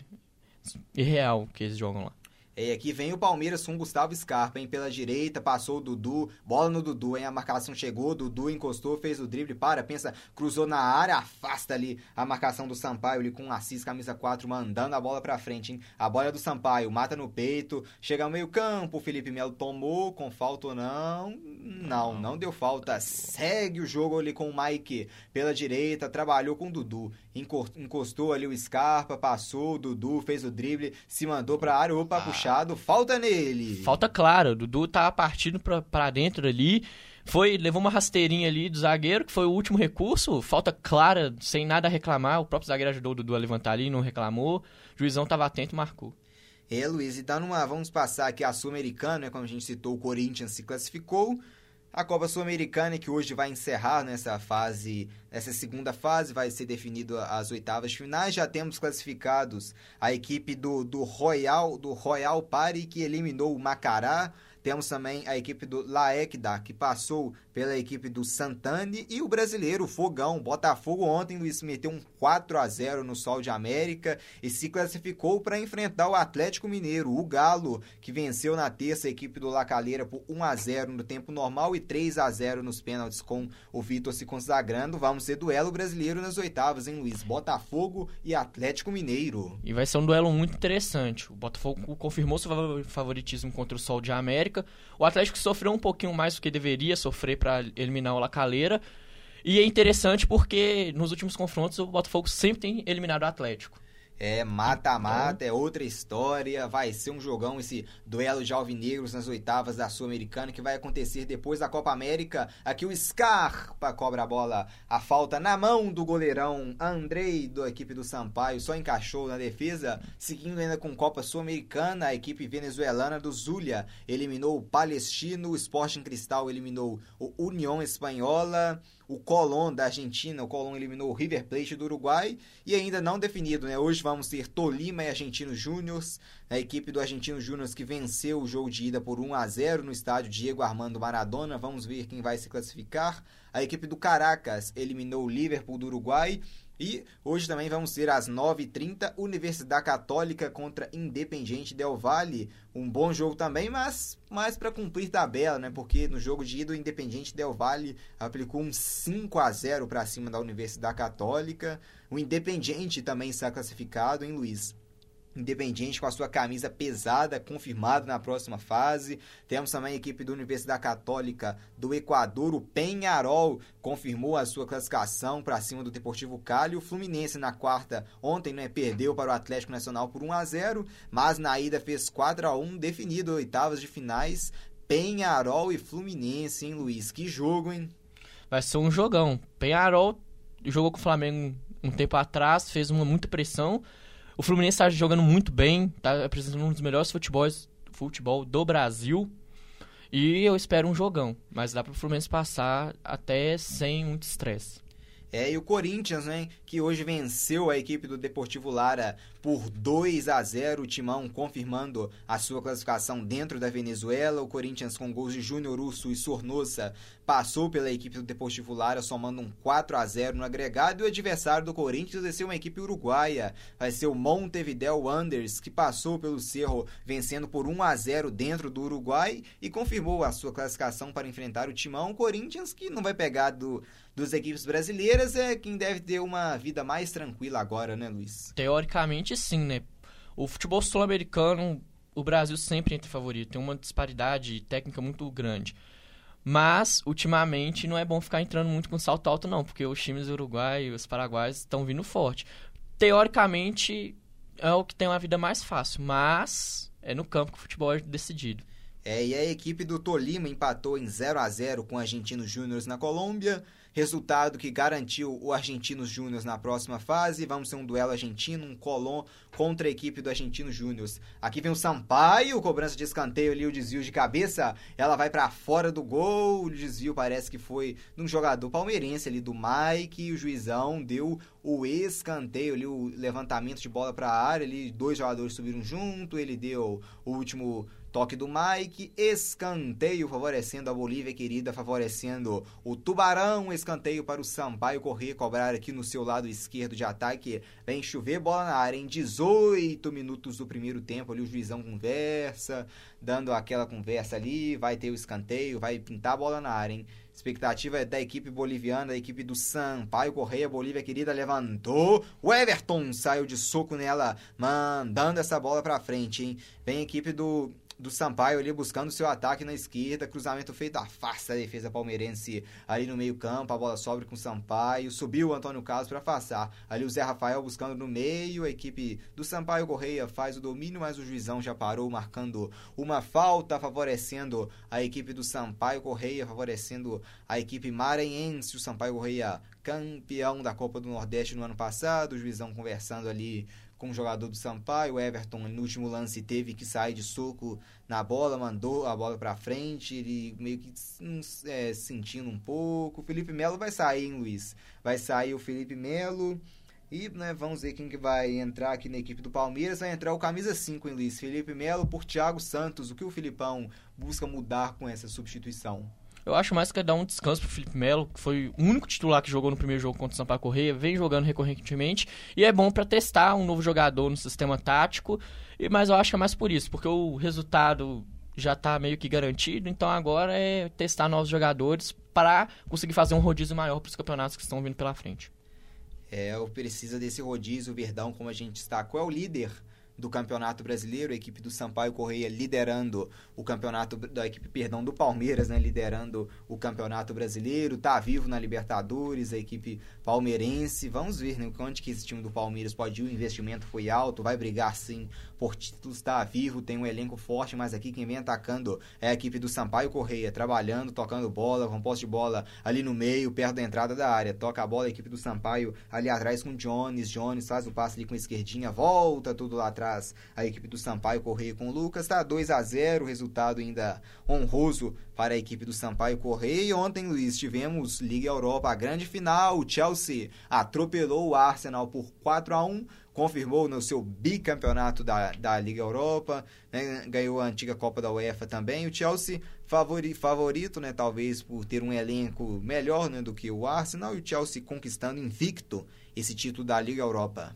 irreal que eles jogam lá. E aqui vem o Palmeiras com Gustavo Scarpa, hein? Pela direita, passou o Dudu, bola no Dudu, hein? A marcação chegou, Dudu encostou, fez o drible, para, pensa, cruzou na área, afasta ali a marcação do Sampaio, ali com o Assis, camisa 4, mandando a bola pra frente, hein? A bola é do Sampaio, mata no peito, chega ao meio campo, o Felipe Melo tomou, com falta ou não? Não, não deu falta. Segue o jogo ali com o Mike pela direita, trabalhou com o Dudu, encostou ali o Scarpa, passou, o Dudu fez o drible, se mandou pra área, opa, puxou falta nele. Falta clara, o Dudu tá partindo pra, pra dentro ali. Foi, levou uma rasteirinha ali do zagueiro, que foi o último recurso. Falta clara, sem nada a reclamar. O próprio zagueiro ajudou o Dudu a levantar ali, não reclamou. O juizão tava atento e marcou. É, Luiz, e dando uma. Vamos passar aqui a Sul-Americana, né? Como a gente citou, o Corinthians se classificou. A Copa Sul-Americana, que hoje vai encerrar nessa fase, essa segunda fase, vai ser definido as oitavas finais. Já temos classificados a equipe do, do Royal, do Royal Party, que eliminou o Macará. Temos também a equipe do Laekda, que passou pela equipe do Santani e o brasileiro Fogão. Botafogo ontem, Luiz, meteu um 4 a 0 no Sol de América e se classificou para enfrentar o Atlético Mineiro, o Galo, que venceu na terça a equipe do Lacaleira por 1 a 0 no tempo normal e 3 a 0 nos pênaltis com o Vitor se consagrando. Vamos ser duelo brasileiro nas oitavas, hein, Luiz? Botafogo e Atlético Mineiro. E vai ser um duelo muito interessante. O Botafogo confirmou seu favoritismo contra o Sol de América. O Atlético sofreu um pouquinho mais do que deveria sofrer para eliminar o Lacaleira. E é interessante porque nos últimos confrontos o Botafogo sempre tem eliminado o Atlético. É mata-mata, é outra história. Vai ser um jogão esse duelo de alvinegros nas oitavas da Sul-Americana que vai acontecer depois da Copa América. Aqui o Scarpa cobra a bola, a falta na mão do goleirão Andrei da equipe do Sampaio, só encaixou na defesa. Seguindo ainda com Copa Sul-Americana, a equipe venezuelana do Zulia eliminou o Palestino, o Sporting Cristal eliminou o União Espanhola. O Colón da Argentina. O Colón eliminou o River Plate do Uruguai e ainda não definido, né? Hoje vamos ter Tolima e Argentino Júnior. A equipe do Argentino Júnior que venceu o jogo de ida por 1 a 0 no estádio Diego Armando Maradona. Vamos ver quem vai se classificar. A equipe do Caracas eliminou o Liverpool do Uruguai. E hoje também vamos ter às 9h30 Universidade Católica contra Independiente Del Valle. Um bom jogo também, mas mais para cumprir tabela, né? Porque no jogo de ida o Independiente Del Valle aplicou um 5 a 0 para cima da Universidade Católica. O Independiente também está classificado, hein, Luiz? Independiente com a sua camisa pesada, confirmado na próxima fase. Temos também a equipe da Universidade Católica do Equador, o Penharol, confirmou a sua classificação para cima do Deportivo Cali. O Fluminense na quarta, ontem, né, perdeu para o Atlético Nacional por 1 a 0 mas na ida fez 4 a 1 definido oitavas de finais. Penharol e Fluminense, hein, Luiz? Que jogo, hein? Vai ser um jogão. Penharol jogou com o Flamengo um tempo atrás, fez uma muita pressão. O Fluminense está jogando muito bem, está apresentando um dos melhores futebols, futebol do Brasil. E eu espero um jogão, mas dá para o Fluminense passar até sem muito estresse. É, e o Corinthians, né, que hoje venceu a equipe do Deportivo Lara por 2 a 0, o Timão confirmando a sua classificação dentro da Venezuela. O Corinthians com gols de Júnior Urso e Sornosa passou pela equipe do Deportivo Lara, somando um 4 a 0 no agregado. E o adversário do Corinthians vai ser uma equipe uruguaia, vai ser o Montevideo Wanderers, que passou pelo Cerro vencendo por 1 a 0 dentro do Uruguai e confirmou a sua classificação para enfrentar o Timão. Corinthians que não vai pegar do dos equipes brasileiras é quem deve ter uma vida mais tranquila agora, né, Luiz? Teoricamente, sim, né? O futebol sul-americano, o Brasil sempre entra favorito, tem uma disparidade técnica muito grande. Mas, ultimamente, não é bom ficar entrando muito com salto alto, não, porque os times uruguai e os paraguaios estão vindo forte. Teoricamente, é o que tem uma vida mais fácil, mas é no campo que o futebol é decidido. É, e a equipe do Tolima empatou em 0 a 0 com o Argentinos Júnior na Colômbia resultado que garantiu o Argentinos Júnior na próxima fase. Vamos ter um duelo argentino, um Colón contra a equipe do Argentinos Júnior. Aqui vem o Sampaio, cobrança de escanteio ali, o desvio de cabeça. Ela vai para fora do gol. O desvio parece que foi de um jogador palmeirense ali do Mike. O juizão deu o escanteio ali, o levantamento de bola para a área. Ali, dois jogadores subiram junto. Ele deu o último Toque do Mike, escanteio favorecendo a Bolívia querida, favorecendo o Tubarão, escanteio para o Sampaio correr, cobrar aqui no seu lado esquerdo de ataque. Vem chover bola na área em 18 minutos do primeiro tempo. Ali o juizão conversa, dando aquela conversa ali. Vai ter o escanteio, vai pintar a bola na área, hein? Expectativa é da equipe boliviana, da equipe do Sampaio Correia, Bolívia querida, levantou. O Everton saiu de soco nela, mandando essa bola pra frente, hein? Vem a equipe do do Sampaio ali buscando seu ataque na esquerda, cruzamento feito, afasta a defesa palmeirense ali no meio campo, a bola sobe com o Sampaio, subiu o Antônio Carlos para afastar, ali o Zé Rafael buscando no meio, a equipe do Sampaio Correia faz o domínio, mas o juizão já parou marcando uma falta, favorecendo a equipe do Sampaio Correia, favorecendo a equipe maranhense, o Sampaio Correia campeão da Copa do Nordeste no ano passado, o juizão conversando ali com o jogador do Sampaio. O Everton, no último lance, teve que sair de soco na bola, mandou a bola para frente, ele meio que é, sentindo um pouco. O Felipe Melo vai sair, hein, Luiz? Vai sair o Felipe Melo. E né, vamos ver quem que vai entrar aqui na equipe do Palmeiras. Vai entrar o camisa 5, hein, Luiz? Felipe Melo por Thiago Santos. O que o Filipão busca mudar com essa substituição? Eu acho mais que é dar um descanso pro Felipe Melo, que foi o único titular que jogou no primeiro jogo contra o Sampaio Correia, vem jogando recorrentemente, e é bom para testar um novo jogador no sistema tático, mas eu acho que é mais por isso, porque o resultado já tá meio que garantido, então agora é testar novos jogadores para conseguir fazer um rodízio maior para os campeonatos que estão vindo pela frente. É, precisa desse rodízio, Verdão, como a gente destacou, é o líder do Campeonato Brasileiro, a equipe do Sampaio Correia liderando o campeonato da equipe, perdão, do Palmeiras, né, liderando o Campeonato Brasileiro, tá vivo na Libertadores, a equipe palmeirense. Vamos ver, né, onde que esse time do Palmeiras pode ir, o investimento foi alto, vai brigar sim por títulos, tá vivo, tem um elenco forte, mas aqui quem vem atacando é a equipe do Sampaio Correia, trabalhando, tocando bola, com posse de bola ali no meio, perto da entrada da área. Toca a bola a equipe do Sampaio ali atrás com Jones, Jones faz o passe ali com a esquerdinha, volta tudo lá atrás a equipe do Sampaio Correia com o Lucas. Está 2 a 0 resultado ainda honroso para a equipe do Sampaio Correia. E ontem, Luiz, tivemos Liga Europa, a grande final. O Chelsea atropelou o Arsenal por 4 a 1 confirmou no seu bicampeonato da, da Liga Europa, né? ganhou a antiga Copa da UEFA também. O Chelsea favori, favorito, né? talvez por ter um elenco melhor né? do que o Arsenal, e o Chelsea conquistando invicto esse título da Liga Europa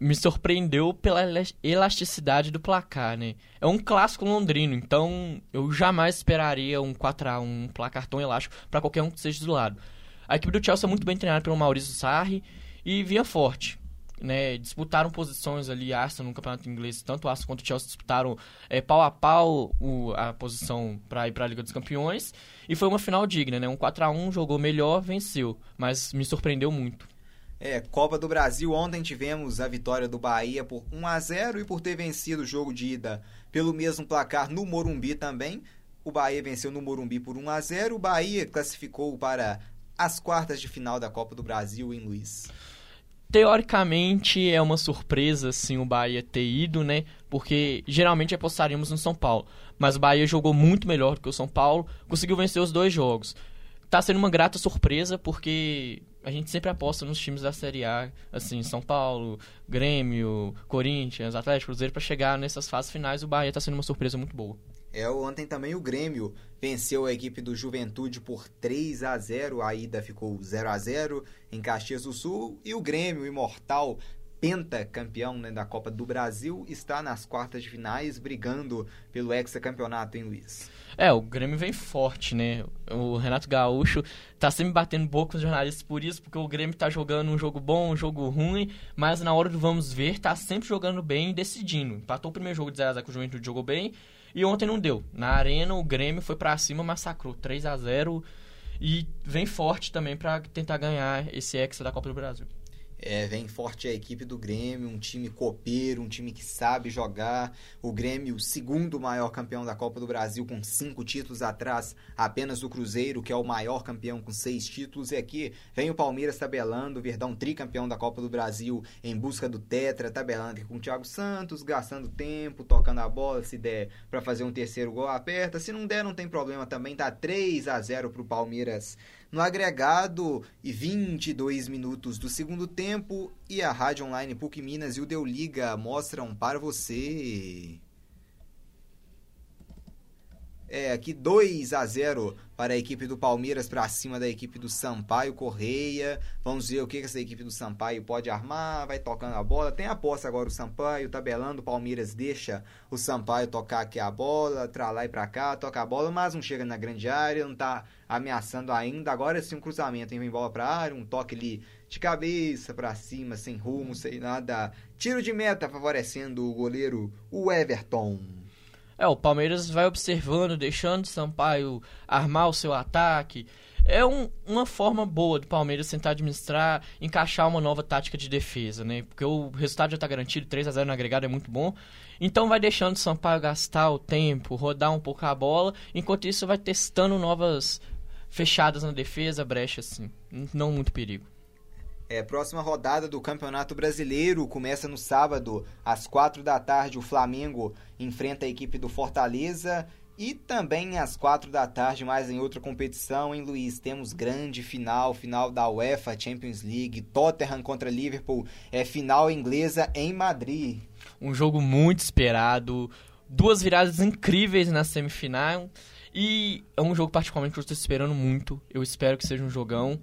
me surpreendeu pela elasticidade do placar, né? É um clássico londrino, então eu jamais esperaria um 4 a 1 um placar tão elástico para qualquer um que seja do lado. A equipe do Chelsea é muito bem treinada pelo Maurício Sarri e vinha forte. Né, disputaram posições ali, Arsenal no campeonato inglês, tanto Arsenal quanto Chelsea disputaram é, pau a pau o, a posição para ir para a Liga dos Campeões e foi uma final digna, né? Um 4 a 1 jogou melhor, venceu, mas me surpreendeu muito. É, Copa do Brasil, ontem tivemos a vitória do Bahia por 1 a 0 e por ter vencido o jogo de ida pelo mesmo placar no Morumbi também. O Bahia venceu no Morumbi por 1 a 0. O Bahia classificou para as quartas de final da Copa do Brasil em Luiz. Teoricamente é uma surpresa sim o Bahia ter ido, né? Porque geralmente apostaríamos no São Paulo, mas o Bahia jogou muito melhor do que o São Paulo, conseguiu vencer os dois jogos. Tá sendo uma grata surpresa porque a gente sempre aposta nos times da Série A, assim, São Paulo, Grêmio, Corinthians, Atlético, Cruzeiro, para chegar nessas fases finais. O Bahia está sendo uma surpresa muito boa. É, ontem também o Grêmio venceu a equipe do Juventude por 3 a 0 A ida ficou 0 a 0 em Caxias do Sul. E o Grêmio, imortal, pentacampeão né, da Copa do Brasil, está nas quartas de finais, brigando pelo hexacampeonato em Luiz. É, o Grêmio vem forte, né? O Renato Gaúcho tá sempre batendo boca com os jornalistas por isso, porque o Grêmio tá jogando um jogo bom, um jogo ruim, mas na hora do vamos ver, tá sempre jogando bem e decidindo. Empatou o primeiro jogo de 0x0 com o Juventude, jogou bem, e ontem não deu. Na arena, o Grêmio foi para cima, massacrou 3 a 0 e vem forte também para tentar ganhar esse ex da Copa do Brasil. É, vem forte a equipe do Grêmio, um time copeiro, um time que sabe jogar. O Grêmio, segundo maior campeão da Copa do Brasil, com cinco títulos atrás apenas do Cruzeiro, que é o maior campeão com seis títulos. E aqui vem o Palmeiras tabelando, o Verdão tricampeão da Copa do Brasil em busca do Tetra, tabelando com o Thiago Santos, gastando tempo, tocando a bola, se der para fazer um terceiro gol, aperta. Se não der, não tem problema também, tá 3 a 0 pro Palmeiras no agregado e 22 minutos do segundo tempo e a Rádio Online PUC Minas e o Deu Liga mostram para você é, aqui 2 a 0 para a equipe do Palmeiras para cima da equipe do Sampaio Correia. Vamos ver o que essa equipe do Sampaio pode armar. Vai tocando a bola. Tem aposta agora o Sampaio, tabelando. O Palmeiras deixa o Sampaio tocar aqui a bola, tra lá e para cá, toca a bola, mas não chega na grande área, não está ameaçando ainda. Agora sim um cruzamento, hein? vem bola para área, um toque ali de cabeça para cima, sem rumo, sem nada. Tiro de meta favorecendo o goleiro, o Everton. É, o Palmeiras vai observando, deixando o Sampaio armar o seu ataque. É um, uma forma boa do Palmeiras tentar administrar, encaixar uma nova tática de defesa, né? Porque o resultado já está garantido, 3 a 0 no agregado é muito bom. Então vai deixando o Sampaio gastar o tempo, rodar um pouco a bola, enquanto isso vai testando novas fechadas na defesa, brecha assim. Não muito perigo. É, próxima rodada do Campeonato Brasileiro começa no sábado, às quatro da tarde. O Flamengo enfrenta a equipe do Fortaleza. E também às quatro da tarde, mais em outra competição, em Luiz, temos grande final, final da UEFA Champions League, Tottenham contra Liverpool, é final inglesa em Madrid. Um jogo muito esperado, duas viradas incríveis na semifinal e é um jogo particularmente que eu estou esperando muito. Eu espero que seja um jogão.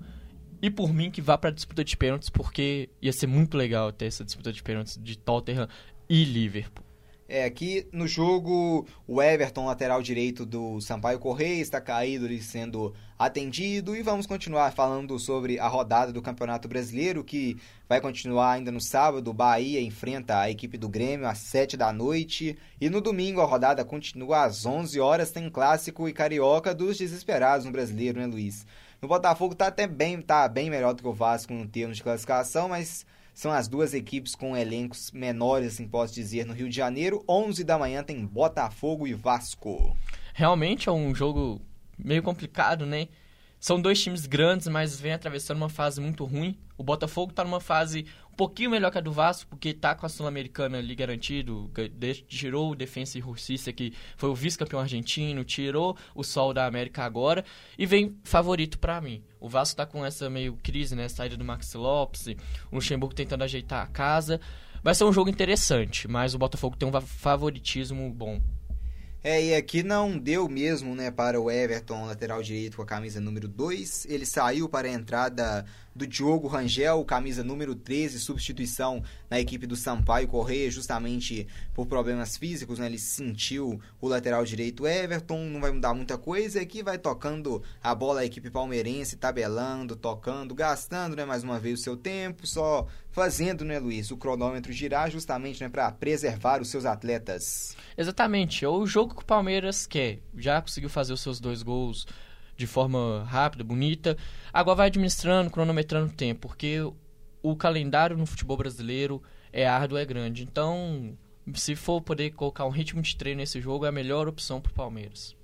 E por mim que vá para a disputa de pênaltis, porque ia ser muito legal ter essa disputa de pênaltis de Tottenham e Liverpool. É, aqui no jogo, o Everton, lateral direito do Sampaio Correia, está caído ali sendo atendido. E vamos continuar falando sobre a rodada do Campeonato Brasileiro, que vai continuar ainda no sábado. O Bahia enfrenta a equipe do Grêmio às 7 da noite. E no domingo, a rodada continua às 11 horas. Tem clássico e carioca dos desesperados no brasileiro, né, Luiz? O Botafogo tá até bem, tá bem melhor do que o Vasco em termos de classificação, mas são as duas equipes com elencos menores, assim posso dizer, no Rio de Janeiro. 11 da manhã tem Botafogo e Vasco. Realmente é um jogo meio complicado, né? São dois times grandes, mas vem atravessando uma fase muito ruim. O Botafogo tá numa fase pouquinho melhor que a do Vasco, porque tá com a Sul-Americana ali garantido. Tirou o Defensa e Justiça, que foi o vice-campeão argentino, tirou o Sol da América agora e vem favorito pra mim. O Vasco tá com essa meio crise, né? Saída do Maxi Lopes, o Luxemburgo tentando ajeitar a casa. Vai ser um jogo interessante, mas o Botafogo tem um favoritismo bom. É, e aqui não deu mesmo, né, para o Everton, lateral direito com a camisa número 2. Ele saiu para a entrada do Diogo Rangel, camisa número 13, substituição na equipe do Sampaio Correia, justamente por problemas físicos, né? Ele sentiu o lateral direito Everton, não vai mudar muita coisa, aqui vai tocando a bola a equipe palmeirense, tabelando, tocando, gastando, né, mais uma vez o seu tempo, só fazendo, né, Luiz, o cronômetro girar justamente, né, para preservar os seus atletas. Exatamente, é o jogo que o Palmeiras quer. Já conseguiu fazer os seus dois gols de forma rápida, bonita. Agora vai administrando, cronometrando o tempo, porque o calendário no futebol brasileiro é árduo, é grande. Então, se for poder colocar um ritmo de treino nesse jogo, é a melhor opção pro Palmeiras.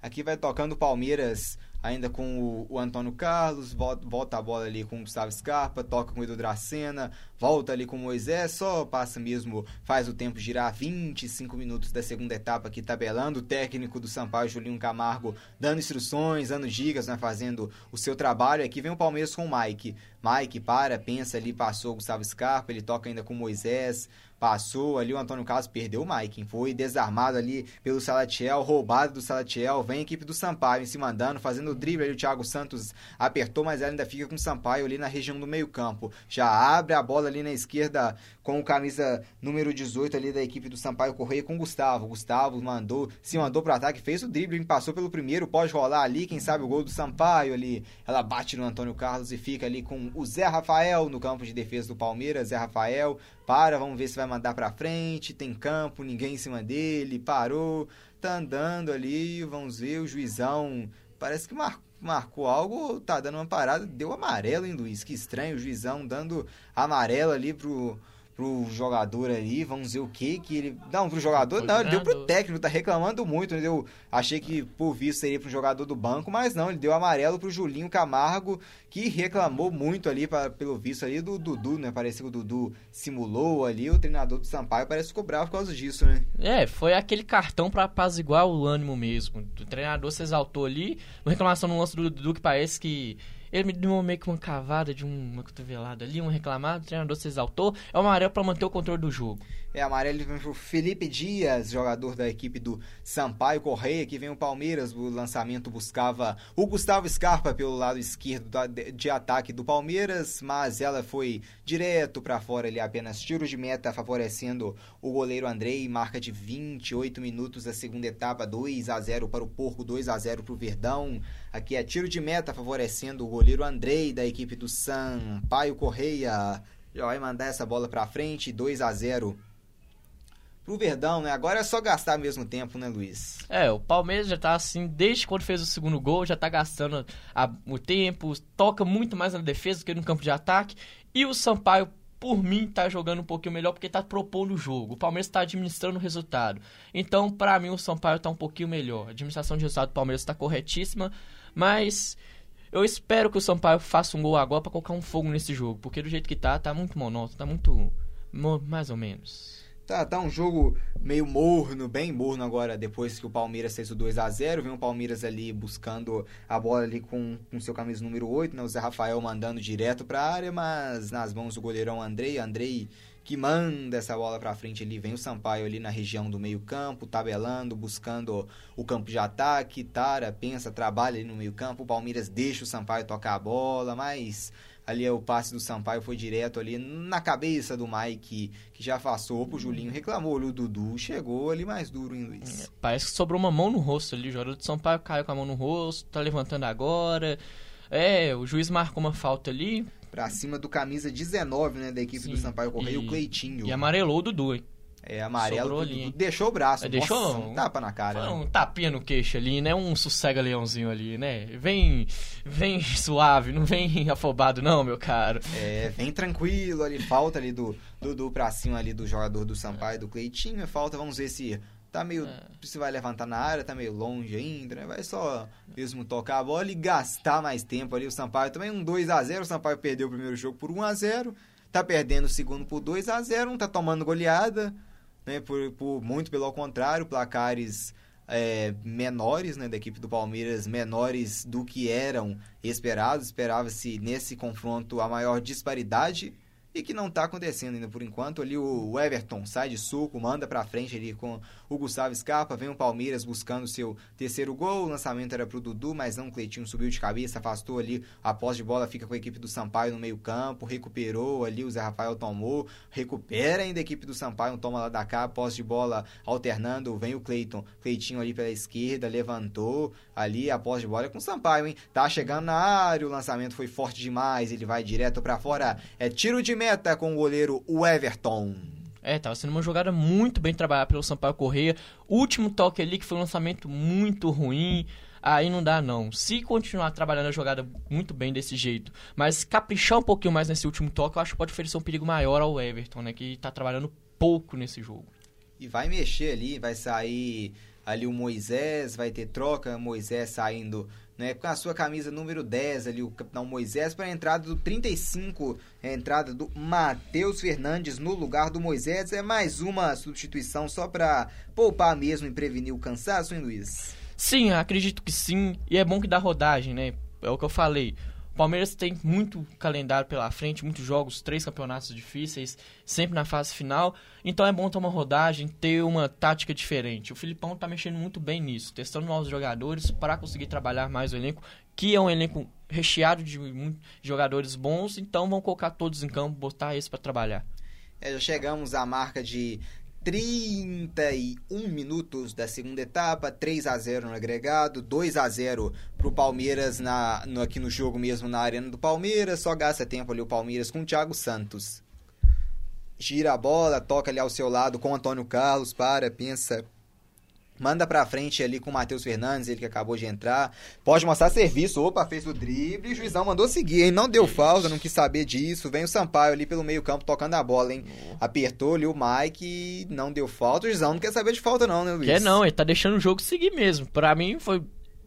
Aqui vai tocando o Palmeiras ainda com o, o Antônio Carlos, volta, volta a bola ali com o Gustavo Scarpa, toca com o Edu Dracena, volta ali com o Moisés, só passa mesmo, faz o tempo girar 25 minutos da segunda etapa aqui tabelando, o técnico do Sampaio, Julinho Camargo, dando instruções, dando dicas, né, fazendo o seu trabalho. Aqui vem o Palmeiras com o Mike. Mike para, pensa ali, passou o Gustavo Scarpa, ele toca ainda com o Moisés, passou ali o Antônio Carlos, perdeu o Mike, foi desarmado ali pelo Salatiel, roubado do Salatiel, vem a equipe do Sampaio em se mandando, fazendo o drible ali, o Thiago Santos apertou, mas ela ainda fica com o Sampaio ali na região do meio campo, já abre a bola ali na esquerda com o camisa número 18 ali da equipe do Sampaio Correia com o Gustavo, Gustavo mandou, se mandou pro ataque, fez o drible, passou pelo primeiro, pode rolar ali, quem sabe o gol do Sampaio ali, ela bate no Antônio Carlos e fica ali com o Zé Rafael no campo de defesa do Palmeiras, Zé Rafael para, vamos ver se vai mandar pra frente, tem campo, ninguém em cima dele, parou, tá andando ali, vamos ver, o juizão parece que mar, marcou algo, tá dando uma parada, deu amarelo, hein, Luiz? Que estranho, o juizão dando amarelo ali pro, pro jogador ali, vamos ver o que que ele... Não, pro jogador Foi não, ele deu pro técnico, tá reclamando muito, entendeu? Achei que por visto seria pro jogador do banco, mas não, ele deu amarelo pro Julinho Camargo, que reclamou muito ali, pra, pelo visto ali, do Dudu, né? Parece que o Dudu simulou ali, o treinador do Sampaio parece bravo por causa disso, né? É, foi aquele cartão pra apaziguar o ânimo mesmo. O treinador se exaltou ali. Uma reclamação no lance do Dudu que parece que ele me deu meio que uma cavada de uma cotovelada ali, um reclamado, o treinador se exaltou. É o amarelo pra manter o controle do jogo. É amarelo vem pro Felipe Dias, jogador da equipe do Sampaio Correia, que vem o Palmeiras, o lançamento buscava o Gustavo Scarpa pelo lado esquerdo de, ataque do Palmeiras, mas ela foi direto para fora ali, apenas tiro de meta favorecendo o goleiro Andrei, marca de 28 minutos da segunda etapa, 2 a 0 para o Porco, 2 a 0 para o Verdão. Aqui é tiro de meta favorecendo o goleiro Andrei da equipe do Sampaio Correia. Já vai mandar essa bola para frente, 2 a 0 pro Verdão, né? Agora é só gastar mesmo tempo, né, Luiz? É, o Palmeiras já tá assim, desde quando fez o segundo gol, já tá gastando a- o tempo, toca muito mais na defesa do que no campo de ataque. E o Sampaio, por mim, tá jogando um pouquinho melhor porque tá propondo o jogo. O Palmeiras tá administrando o resultado. Então, pra mim, o Sampaio tá um pouquinho melhor. A administração de resultado do Palmeiras tá corretíssima, mas eu espero que o Sampaio faça um gol agora pra colocar um fogo nesse jogo, porque do jeito que tá, tá muito monótono, tá muito. mais ou menos. Tá, tá um jogo meio morno, bem morno agora, depois que o Palmeiras fez o 2 a 0 Vem o Palmeiras ali buscando a bola ali com, com seu camisa número 8, né? O Zé Rafael mandando direto pra área, mas nas mãos do goleirão Andrei. Andrei que manda essa bola pra frente ali. Vem o Sampaio ali na região do meio campo, tabelando, buscando o campo de ataque. Tara, pensa, trabalha ali no meio campo. O Palmeiras deixa o Sampaio tocar a bola, mas... Ali é o passe do Sampaio foi direto ali na cabeça do Mike, que já afastou pro Julinho, reclamou o Dudu, chegou ali mais duro, hein, Luiz? Parece que sobrou uma mão no rosto ali. O jogador de São Paulo caiu com a mão no rosto, tá levantando agora. É, o juiz marcou uma falta ali Pra cima do camisa 19, né, da equipe do Sim, Sampaio Correia, e- o Cleitinho. e amarelou o Dudu, hein? É amarelo, ali, deixou o braço, É, deixou nossa, um- um tapa na cara. Né? um tapinha no queixo ali, né? Um sossega-leãozinho ali, né? Vem, vem suave, não vem afobado não, meu caro. É, vem tranquilo ali, falta ali do Dudu pra cima ali do jogador do Sampaio, do Cleitinho, falta, vamos ver se Tá meio. Se vai levantar na área, tá meio longe ainda, né? Vai só mesmo tocar a bola e gastar mais tempo ali. O Sampaio também um 2 a 0 O Sampaio perdeu o primeiro jogo por 1 a 0 Tá perdendo o segundo por 2 a 0 Não tá tomando goleada, né? Por, por muito pelo contrário, placares é, menores né, da equipe do Palmeiras, menores do que eram esperados. Esperava-se nesse confronto a maior disparidade e que não está acontecendo ainda por enquanto. Ali o Everton sai de suco, manda para frente ali com o Gustavo Scarpa, vem o Palmeiras buscando seu terceiro gol. O lançamento era pro Dudu, mas não, o Cleitinho subiu de cabeça, afastou ali a posse de bola, fica com a equipe do Sampaio no meio-campo, recuperou ali, o Zé Rafael tomou, recupera ainda a equipe do Sampaio, toma lá da cá, posse de bola alternando, vem o Cleiton, Cleitinho ali pela esquerda, levantou ali a posse de bola com o Sampaio, hein? Tá chegando na área, o lançamento foi forte demais, ele vai direto para fora, é tiro de meta com o goleiro Everton. É, tava sendo uma jogada muito bem trabalhada pelo Sampaio Correia. Último toque ali que foi um lançamento muito ruim. Aí não dá não. Se continuar trabalhando a jogada muito bem desse jeito, mas caprichar um pouquinho mais nesse último toque, eu acho que pode oferecer um perigo maior ao Everton, né, que tá trabalhando pouco nesse jogo. E vai mexer ali, vai sair ali o Moisés, vai ter troca, Moisés saindo né, com a sua camisa número 10 ali, o capitão Moisés, para a entrada do 35, a entrada do Matheus Fernandes no lugar do Moisés. É mais uma substituição só para poupar mesmo e prevenir o cansaço, hein, Luiz? Sim, acredito que sim. E é bom que dá rodagem, né? É o que eu falei. O Palmeiras tem muito calendário pela frente, muitos jogos, três campeonatos difíceis, sempre na fase final. Então é bom ter uma rodagem, ter uma tática diferente. O Filipão está mexendo muito bem nisso, testando novos jogadores para conseguir trabalhar mais o elenco, que é um elenco recheado de, de jogadores bons. Então vão colocar todos em campo, botar esse para trabalhar. É, já chegamos à marca de 31 minutos da segunda etapa, 3 a 0 no agregado, 2 a 0 pro Palmeiras na, no, aqui no jogo mesmo na arena do Palmeiras, só gasta tempo ali o Palmeiras com o Thiago Santos. Gira a bola, toca ali ao seu lado com o Antônio Carlos, para, pensa, Manda pra frente ali com o Matheus Fernandes, ele que acabou de entrar. Pode mostrar serviço. Opa, fez o drible. O juizão mandou seguir, hein? Não deu falta, não quis saber disso. Vem o Sampaio ali pelo meio-campo tocando a bola, hein? Apertou ali o Mike e não deu falta. O juizão não quer saber de falta, não, né, Luiz? Quer não, ele tá deixando o jogo seguir mesmo. Pra mim foi.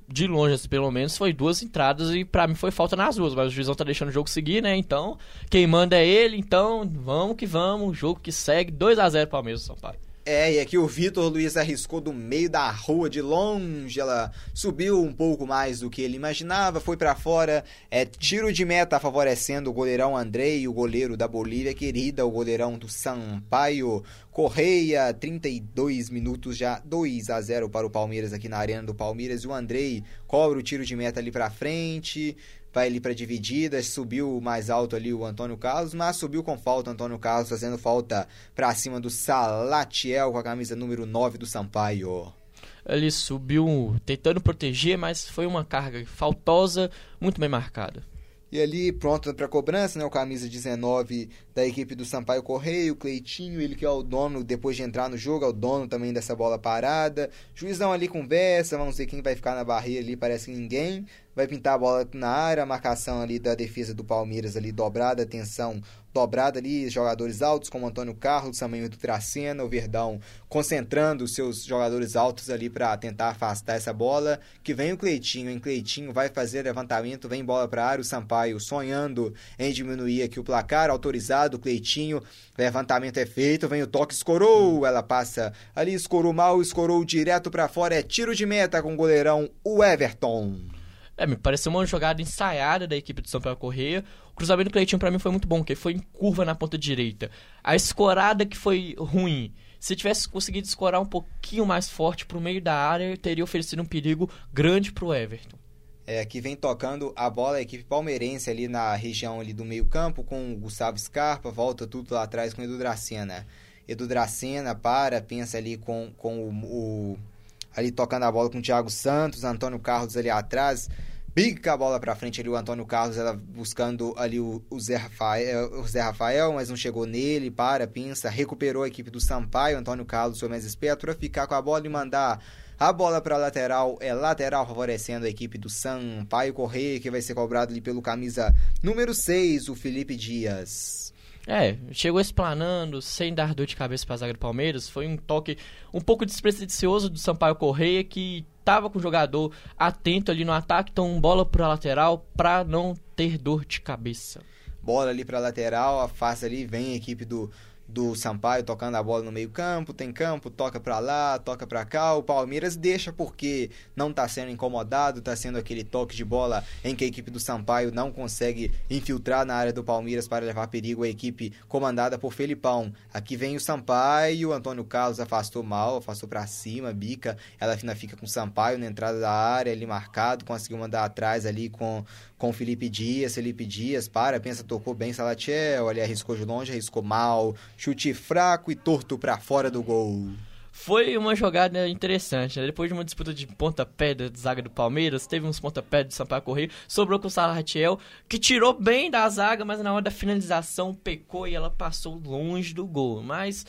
De longe, assim, pelo menos, foi duas entradas e pra mim foi falta nas duas, mas o juizão tá deixando o jogo seguir, né? Então, quem manda é ele, então vamos que vamos, jogo que segue, 2 a 0 Palmeiras Sampaio. É, e aqui o Vitor Luiz arriscou do meio da rua, de longe, ela subiu um pouco mais do que ele imaginava, foi para fora, é tiro de meta favorecendo o goleirão Andrei, o goleiro da Bolívia querida, o goleirão do Sampaio Correia, 32 minutos já, 2 a 0 para o Palmeiras aqui na arena do Palmeiras, e o Andrei cobra o tiro de meta ali para frente, vai ali para dividida, subiu mais alto ali o Antônio Carlos, mas subiu com falta Antônio Carlos, fazendo falta para cima do Salatiel com a camisa número 9 do Sampaio. Ele subiu tentando proteger, mas foi uma carga faltosa, muito bem marcada. E ali, pronto para cobrança, né? O camisa 19 da equipe do Sampaio Correio, o Cleitinho, ele que é o dono, depois de entrar no jogo, é o dono também dessa bola parada. Juizão ali conversa, vamos ver quem vai ficar na barreira ali, parece que ninguém vai pintar a bola na área, a marcação ali da defesa do Palmeiras ali dobrada, atenção dobrada ali, jogadores altos como Antônio Carlos, também do Tracena, o Verdão concentrando seus jogadores altos ali para tentar afastar essa bola, que vem o Cleitinho, em Cleitinho vai fazer levantamento, vem bola para área, o Sampaio sonhando em diminuir aqui o placar, autorizado, Cleitinho, levantamento é feito, vem o toque, escorou, ela passa ali, escorou mal, escorou direto para fora, é tiro de meta com o goleirão, o Everton. É, me pareceu uma jogada ensaiada da equipe do Sampaio Correia. O cruzamento do Cleitinho para mim foi muito bom, porque foi em curva na ponta direita. A escorada que foi ruim. Se tivesse conseguido escorar um pouquinho mais forte pro meio da área, teria oferecido um perigo grande pro Everton. É, que vem tocando a bola a equipe palmeirense ali na região ali do meio campo com o Gustavo Scarpa, volta tudo lá atrás com o Edu Dracena. Edu Dracena para, pensa ali com, com o, o ali tocando a bola com o Thiago Santos, Antônio Carlos ali atrás, pica a bola para frente ali o Antônio Carlos, ela buscando ali o, o, Zé Rafael, o Zé Rafael, mas não chegou nele, para, pinça, recuperou a equipe do Sampaio, Antônio Carlos foi mais esperto para ficar com a bola e mandar a bola para lateral, é lateral favorecendo a equipe do Sampaio Correia, que vai ser cobrado ali pelo camisa número 6, o Felipe Dias. É, chegou explanando, sem dar dor de cabeça para a zaga do Palmeiras. Foi um toque um pouco despretensioso do Sampaio Correia, que estava com o jogador atento ali no ataque, então bola para a lateral para não ter dor de cabeça. Bola ali para lateral, afasta ali, vem a equipe do, do Sampaio tocando a bola no meio-campo, tem campo, toca para lá, toca para cá. O Palmeiras deixa porque não tá sendo incomodado, tá sendo aquele toque de bola em que a equipe do Sampaio não consegue infiltrar na área do Palmeiras para levar perigo à equipe comandada por Felipão. Aqui vem o Sampaio, o Antônio Carlos afastou mal, afastou para cima, bica. Ela ainda fica com o Sampaio na entrada da área, ali marcado, conseguiu mandar atrás ali com com Felipe Dias, Felipe Dias, para, pensa, tocou bem Salatiel, ali arriscou de longe, arriscou mal, chute fraco e torto para fora do gol. Foi uma jogada interessante, né? Depois de uma disputa de pontapé da zaga do Palmeiras, teve uns pontapé do Sampaio Correio, sobrou com o Salatiel, que tirou bem da zaga, mas na hora da finalização pecou e ela passou longe do gol. Mas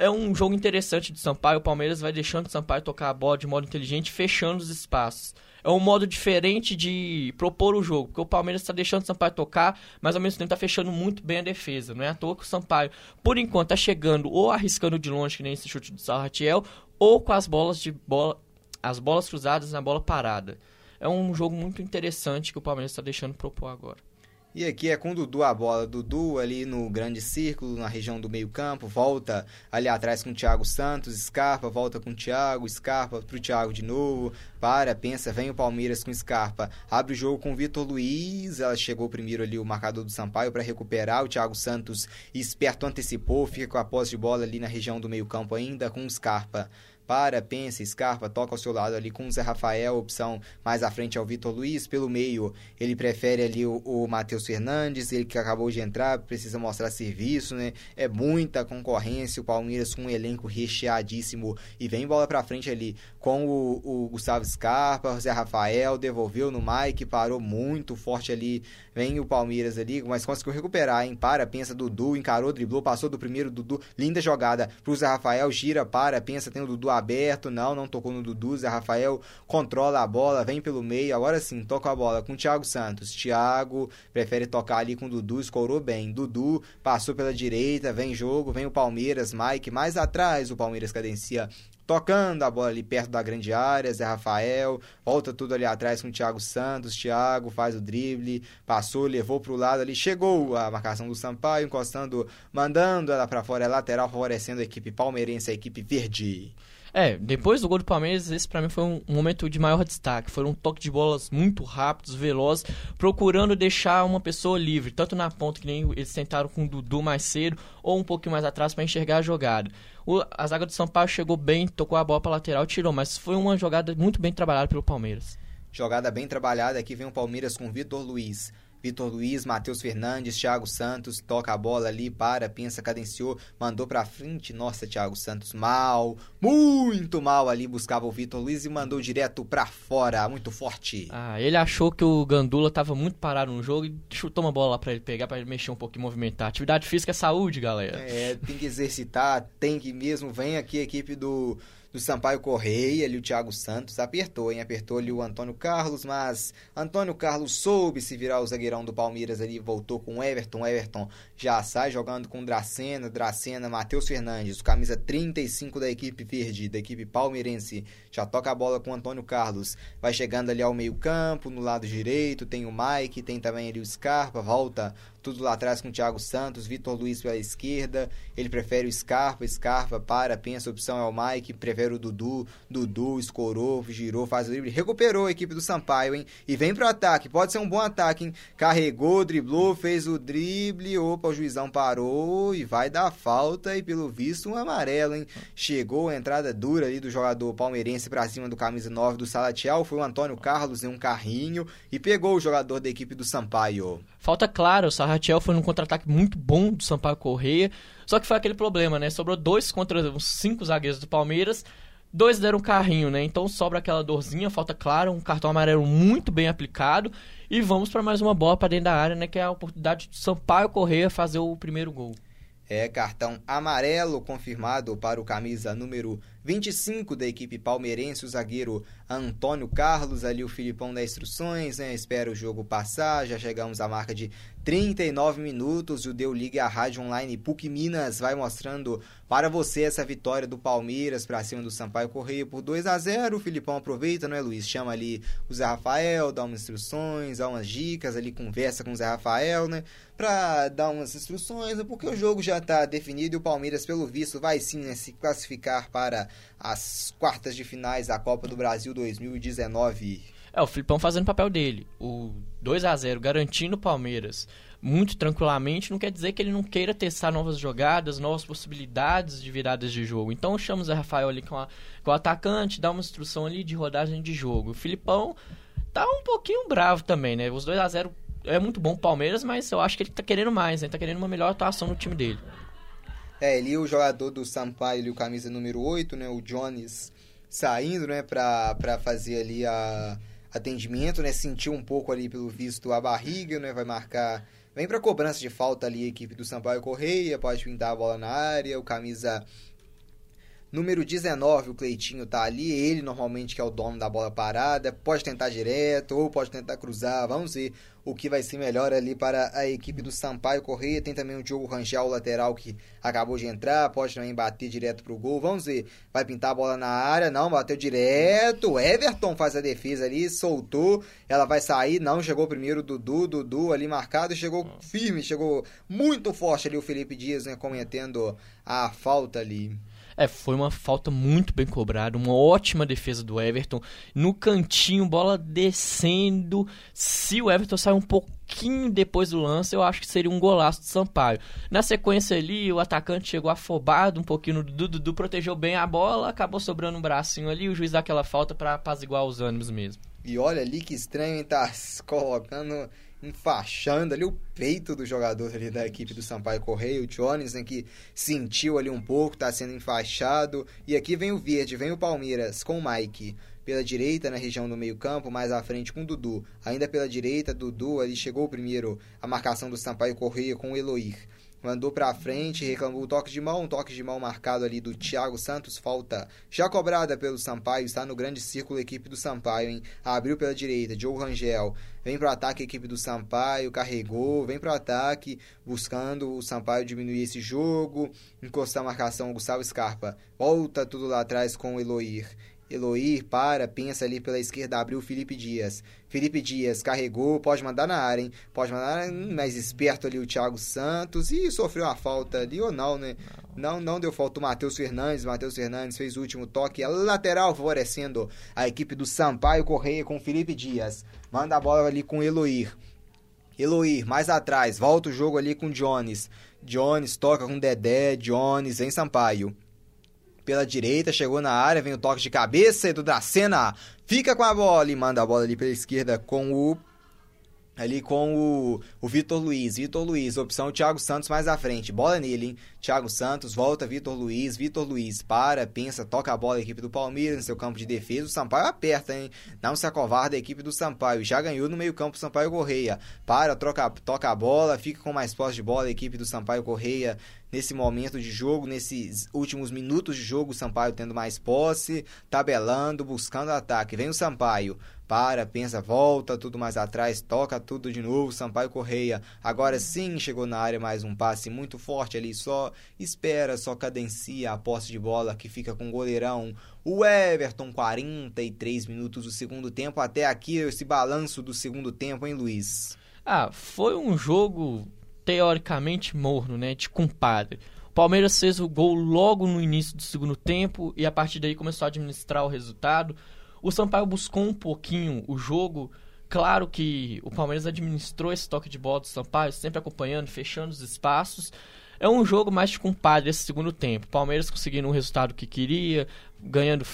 é um jogo interessante do Sampaio, o Palmeiras vai deixando o Sampaio tocar a bola de modo inteligente, fechando os espaços é um modo diferente de propor o jogo, porque o Palmeiras está deixando o Sampaio tocar, mas ao mesmo tempo está fechando muito bem a defesa. Não é à toa que o Sampaio, por enquanto, está chegando ou arriscando de longe, que nem esse chute do Sarratiel, ou com as bolas de bola, as bolas cruzadas na bola parada. É um jogo muito interessante que o Palmeiras está deixando propor agora. E aqui é com o Dudu a bola. Dudu ali no grande círculo, na região do meio-campo, volta ali atrás com o Thiago Santos, Scarpa, volta com o Thiago, Scarpa pro Thiago de novo, para, pensa, vem o Palmeiras com Scarpa, abre o jogo com o Vitor Luiz, ela chegou primeiro ali o marcador do Sampaio para recuperar, o Thiago Santos esperto antecipou, fica com a posse de bola ali na região do meio-campo ainda com o Scarpa para, pensa, Scarpa, toca ao seu lado ali com o Zé Rafael, opção mais à frente ao Vitor Luiz, pelo meio ele prefere ali o, o Matheus Fernandes, ele que acabou de entrar, precisa mostrar serviço, né? É muita concorrência, o Palmeiras com um elenco recheadíssimo e vem bola para frente ali com o, o Gustavo Scarpa, o Zé Rafael, devolveu no Mike, parou muito forte ali, vem o Palmeiras ali, mas conseguiu recuperar, hein? Para, pensa, Dudu, encarou, driblou, passou do primeiro Dudu, linda jogada pro Zé Rafael, gira, para, pensa, tem o Dudu aberto, não, não tocou no Dudu, Zé Rafael controla a bola, vem pelo meio, agora sim, toca a bola com o Thiago Santos. Thiago prefere tocar ali com o Dudu, escorou bem. Dudu passou pela direita, vem jogo, vem o Palmeiras, Mike mais atrás, o Palmeiras cadencia tocando a bola ali perto da grande área, Zé Rafael, volta tudo ali atrás com o Thiago Santos, Thiago faz o drible, passou, levou para o lado ali, chegou a marcação do Sampaio, encostando, mandando ela para fora, é lateral, favorecendo a equipe palmeirense, a equipe verde. É, depois do gol do Palmeiras, esse para mim foi um momento de maior destaque. Foi um toque de bolas muito rápidos, velozes, procurando deixar uma pessoa livre, tanto na ponta que nem eles tentaram com o Dudu mais cedo, ou um pouquinho mais atrás para enxergar a jogada. O, a zaga do São Paulo chegou bem, tocou a bola para lateral, tirou, mas foi uma jogada muito bem trabalhada pelo Palmeiras. Jogada bem trabalhada, aqui vem o Palmeiras com Vitor Luiz. Vitor Luiz, Matheus Fernandes, Thiago Santos, toca a bola ali, para, pensa, cadenciou, mandou pra frente. Nossa, Thiago Santos, mal, muito mal ali, buscava o Vitor Luiz e mandou direto pra fora, muito forte. Ah, ele achou que o Gandula tava muito parado no jogo e chutou uma bola lá pra ele pegar, pra ele mexer um pouco e movimentar. Atividade física é saúde, galera. É, tem que exercitar, tem que mesmo. Vem aqui a equipe do do Sampaio Correia, ali o Thiago Santos. Apertou, hein? Apertou ali o Antônio Carlos, mas Antônio Carlos soube se virar o zagueirão do Palmeiras ali, voltou com o Everton, Everton já sai jogando com Dracena, Dracena, Matheus Fernandes, camisa 35 da equipe verde, da equipe palmeirense, já toca a bola com o Antônio Carlos, vai chegando ali ao meio campo, no lado direito, tem o Mike, tem também ali o Scarpa, volta tudo lá atrás com o Thiago Santos, Vitor Luiz pela esquerda, ele prefere o Scarpa, Scarpa para, pensa, opção é o Mike, prefere o Dudu, Dudu escorou, girou, faz o drible, recuperou a equipe do Sampaio, hein, e vem pro ataque, pode ser um bom ataque, hein, carregou, driblou, fez o drible, opa, o juizão parou e vai dar falta e pelo visto um amarelo, hein, chegou a entrada dura ali do jogador palmeirense pra cima do camisa 9 do Salatiel, foi o Antônio Carlos em um carrinho e pegou o jogador da equipe do Sampaio. Falta clara, o Sarratiel foi num contra-ataque muito bom do Sampaio Correia. Só que foi aquele problema, né? Sobrou dois contra os cinco zagueiros do Palmeiras. Dois deram um carrinho, né? Então sobra aquela dorzinha, falta clara, um cartão amarelo muito bem aplicado. E vamos para mais uma bola para dentro da área, né? Que é a oportunidade do Sampaio Correia fazer o primeiro gol. É cartão amarelo confirmado para o camisa número 25 da equipe palmeirense, o zagueiro Antônio Carlos, ali o Filipão dá instruções, né? Espera o jogo passar, já chegamos à marca de 39 minutos. O Deu Liga a Rádio Online PUC Minas vai mostrando para você essa vitória do Palmeiras para cima do Sampaio Correia por 2 a 0 O Filipão aproveita, não é, Luiz? Chama ali o Zé Rafael, dá umas instruções, dá umas dicas, ali conversa com o Zé Rafael, né? Para dar umas instruções, né? porque o jogo já está definido e o Palmeiras, pelo visto, vai sim né, se classificar para as quartas de finais da Copa do Brasil 2019. É, o Filipão fazendo o papel dele. O 2 a 0 garantindo o Palmeiras muito tranquilamente, não quer dizer que ele não queira testar novas jogadas, novas possibilidades de viradas de jogo. Então chama o Zé Rafael ali com, a, com o atacante, dá uma instrução ali de rodagem de jogo. O Filipão tá um pouquinho bravo também, né? Os 2 a 0 é muito bom o Palmeiras, mas eu acho que ele tá querendo mais, né? Tá querendo uma melhor atuação no time dele. É, ali o jogador do Sampaio, o camisa número 8, né? O Jones saindo, né? Pra, pra fazer ali a atendimento, né? Sentiu um pouco ali, pelo visto, a barriga, né? Vai marcar... Vem pra cobrança de falta ali a equipe do Sampaio Correia, pode pintar a bola na área, o camisa número 19, o Cleitinho tá ali, ele normalmente que é o dono da bola parada, pode tentar direto ou pode tentar cruzar, vamos ver o que vai ser melhor ali para a equipe do Sampaio Correia. Tem também o Diogo Rangel, o lateral, que acabou de entrar, pode também bater direto pro gol. Vamos ver, vai pintar a bola na área, não, bateu direto. Everton faz a defesa ali, soltou, ela vai sair, não, chegou primeiro Dudu, Dudu ali marcado, chegou firme, chegou muito forte ali o Felipe Dias, né, cometendo a falta ali. É, foi uma falta muito bem cobrada, uma ótima defesa do Everton. No cantinho, bola descendo. Se o Everton sair um pouquinho depois do lance, eu acho que seria um golaço do Sampaio. Na sequência ali, o atacante chegou afobado um pouquinho Dudu, Dudu protegeu bem a bola, acabou sobrando um bracinho ali, o juiz dá aquela falta para apaziguar os ânimos mesmo. E olha ali que estranho, hein? Tá colocando enfaixando ali o peito do jogador ali da equipe do Sampaio Correia, o Jones, né, que sentiu ali um pouco, está sendo enfaixado. E aqui vem o Verde, vem o Palmeiras com o Mike. Pela direita, na região do meio-campo, mais à frente com o Dudu. Ainda pela direita, Dudu ali chegou primeiro a marcação do Sampaio Correia com o Eloir mandou para frente, reclamou o toque de mão, um toque de mão marcado ali do Thiago Santos, falta já cobrada pelo Sampaio, está no grande círculo a equipe do Sampaio, hein? Abriu pela direita, Joe Rangel, vem pro ataque a equipe do Sampaio, carregou, vem pro ataque, buscando o Sampaio diminuir esse jogo, encostar a marcação, Gustavo Scarpa, volta tudo lá atrás com o Eloir. Eloir para, pensa ali pela esquerda, abriu Felipe Dias. Felipe Dias carregou, pode mandar na área, hein? Pode mandar mais esperto ali o Thiago Santos e sofreu uma falta ali ou não, né? Não, não deu falta o Matheus Fernandes. Matheus Fernandes fez o último toque, a lateral favorecendo a equipe do Sampaio Correia com Felipe Dias. Manda a bola ali com Eloir. Eloir, mais atrás, volta o jogo ali com Jones. Jones toca com Dedé, Jones em Sampaio pela direita, chegou na área, vem o toque de cabeça, Edu Dracena fica com a bola e manda a bola ali pela esquerda com o ali com o, o Vitor Luiz. Vitor Luiz, opção Thiago Santos mais à frente. Bola nele, hein? Thiago Santos, volta Vitor Luiz. Vitor Luiz para, pensa, toca a bola a equipe do Palmeiras no seu campo de defesa. O Sampaio aperta, hein? Não se acovarda a equipe do Sampaio. Já ganhou no meio-campo o Sampaio Correia. Para, troca, toca a bola, fica com mais posse de bola a equipe do Sampaio Correia nesse momento de jogo, nesses últimos minutos de jogo, o Sampaio tendo mais posse, tabelando, buscando ataque. Vem o Sampaio, para, pensa, volta, tudo mais atrás, toca tudo de novo, Sampaio Correia. Agora sim chegou na área mais um passe muito forte ali, só espera, só cadencia a posse de bola que fica com o goleirão. O Everton, 43 minutos do segundo tempo. Até aqui esse balanço do segundo tempo, hein, Luiz? Ah, foi um jogo teoricamente morno, né? De compadre. O Palmeiras fez o gol logo no início do segundo tempo e a partir daí começou a administrar o resultado. O Sampaio buscou um pouquinho o jogo. Claro que o Palmeiras administrou esse toque de bola do Sampaio, sempre acompanhando, fechando os espaços. É um jogo mais de compadre esse segundo tempo. Palmeiras conseguindo o resultado que queria, ganhando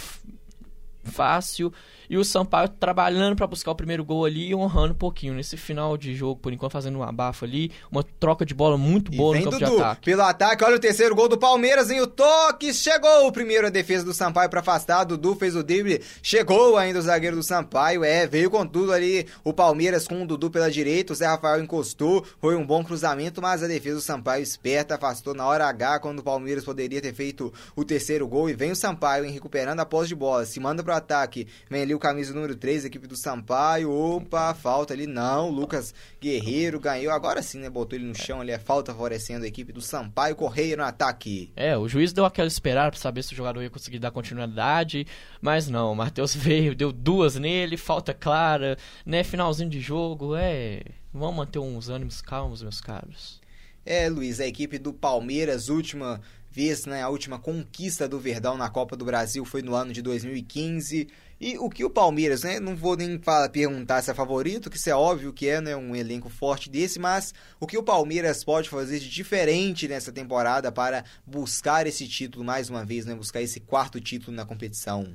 fácil. E o Sampaio trabalhando para buscar o primeiro gol ali e honrando um pouquinho. Nesse final de jogo, por enquanto, fazendo um abafo ali. Uma troca de bola muito E boa vem no campo Dudu de ataque. pelo ataque, olha o terceiro gol do Palmeiras em o toque, chegou. O primeiro a defesa do Sampaio pra afastar, Dudu fez o drible, chegou ainda o zagueiro do Sampaio, é, veio com tudo ali o Palmeiras com o Dudu pela direita, o Zé Rafael encostou, foi um bom cruzamento, mas a defesa do Sampaio esperta, afastou na hora H, quando o Palmeiras poderia ter feito o terceiro gol, e vem o Sampaio, hein, recuperando a posse de bola, se manda pro ataque, vem ali o camisa número 3, equipe do Sampaio, opa, falta ali, não, Lucas Guerreiro ganhou, agora sim, né, botou ele no chão, ali é falta favorecendo a equipe do Sampaio. Correia no ataque. É, o juiz deu aquela esperada pra saber se o jogador ia conseguir dar continuidade, mas não, o Matheus veio, deu duas nele, falta clara, né, finalzinho de jogo, é... Vamos manter uns ânimos calmos, meus caros. É, Luiz, a equipe do Palmeiras, última vez, né, a última conquista do Verdão na Copa do Brasil foi no ano de 2015. E o que o Palmeiras, né, não vou nem falar, perguntar se é favorito, que isso é óbvio que é, né, um elenco forte desse, mas o que o Palmeiras pode fazer de diferente nessa temporada para buscar esse título mais uma vez, né, buscar esse quarto título na competição?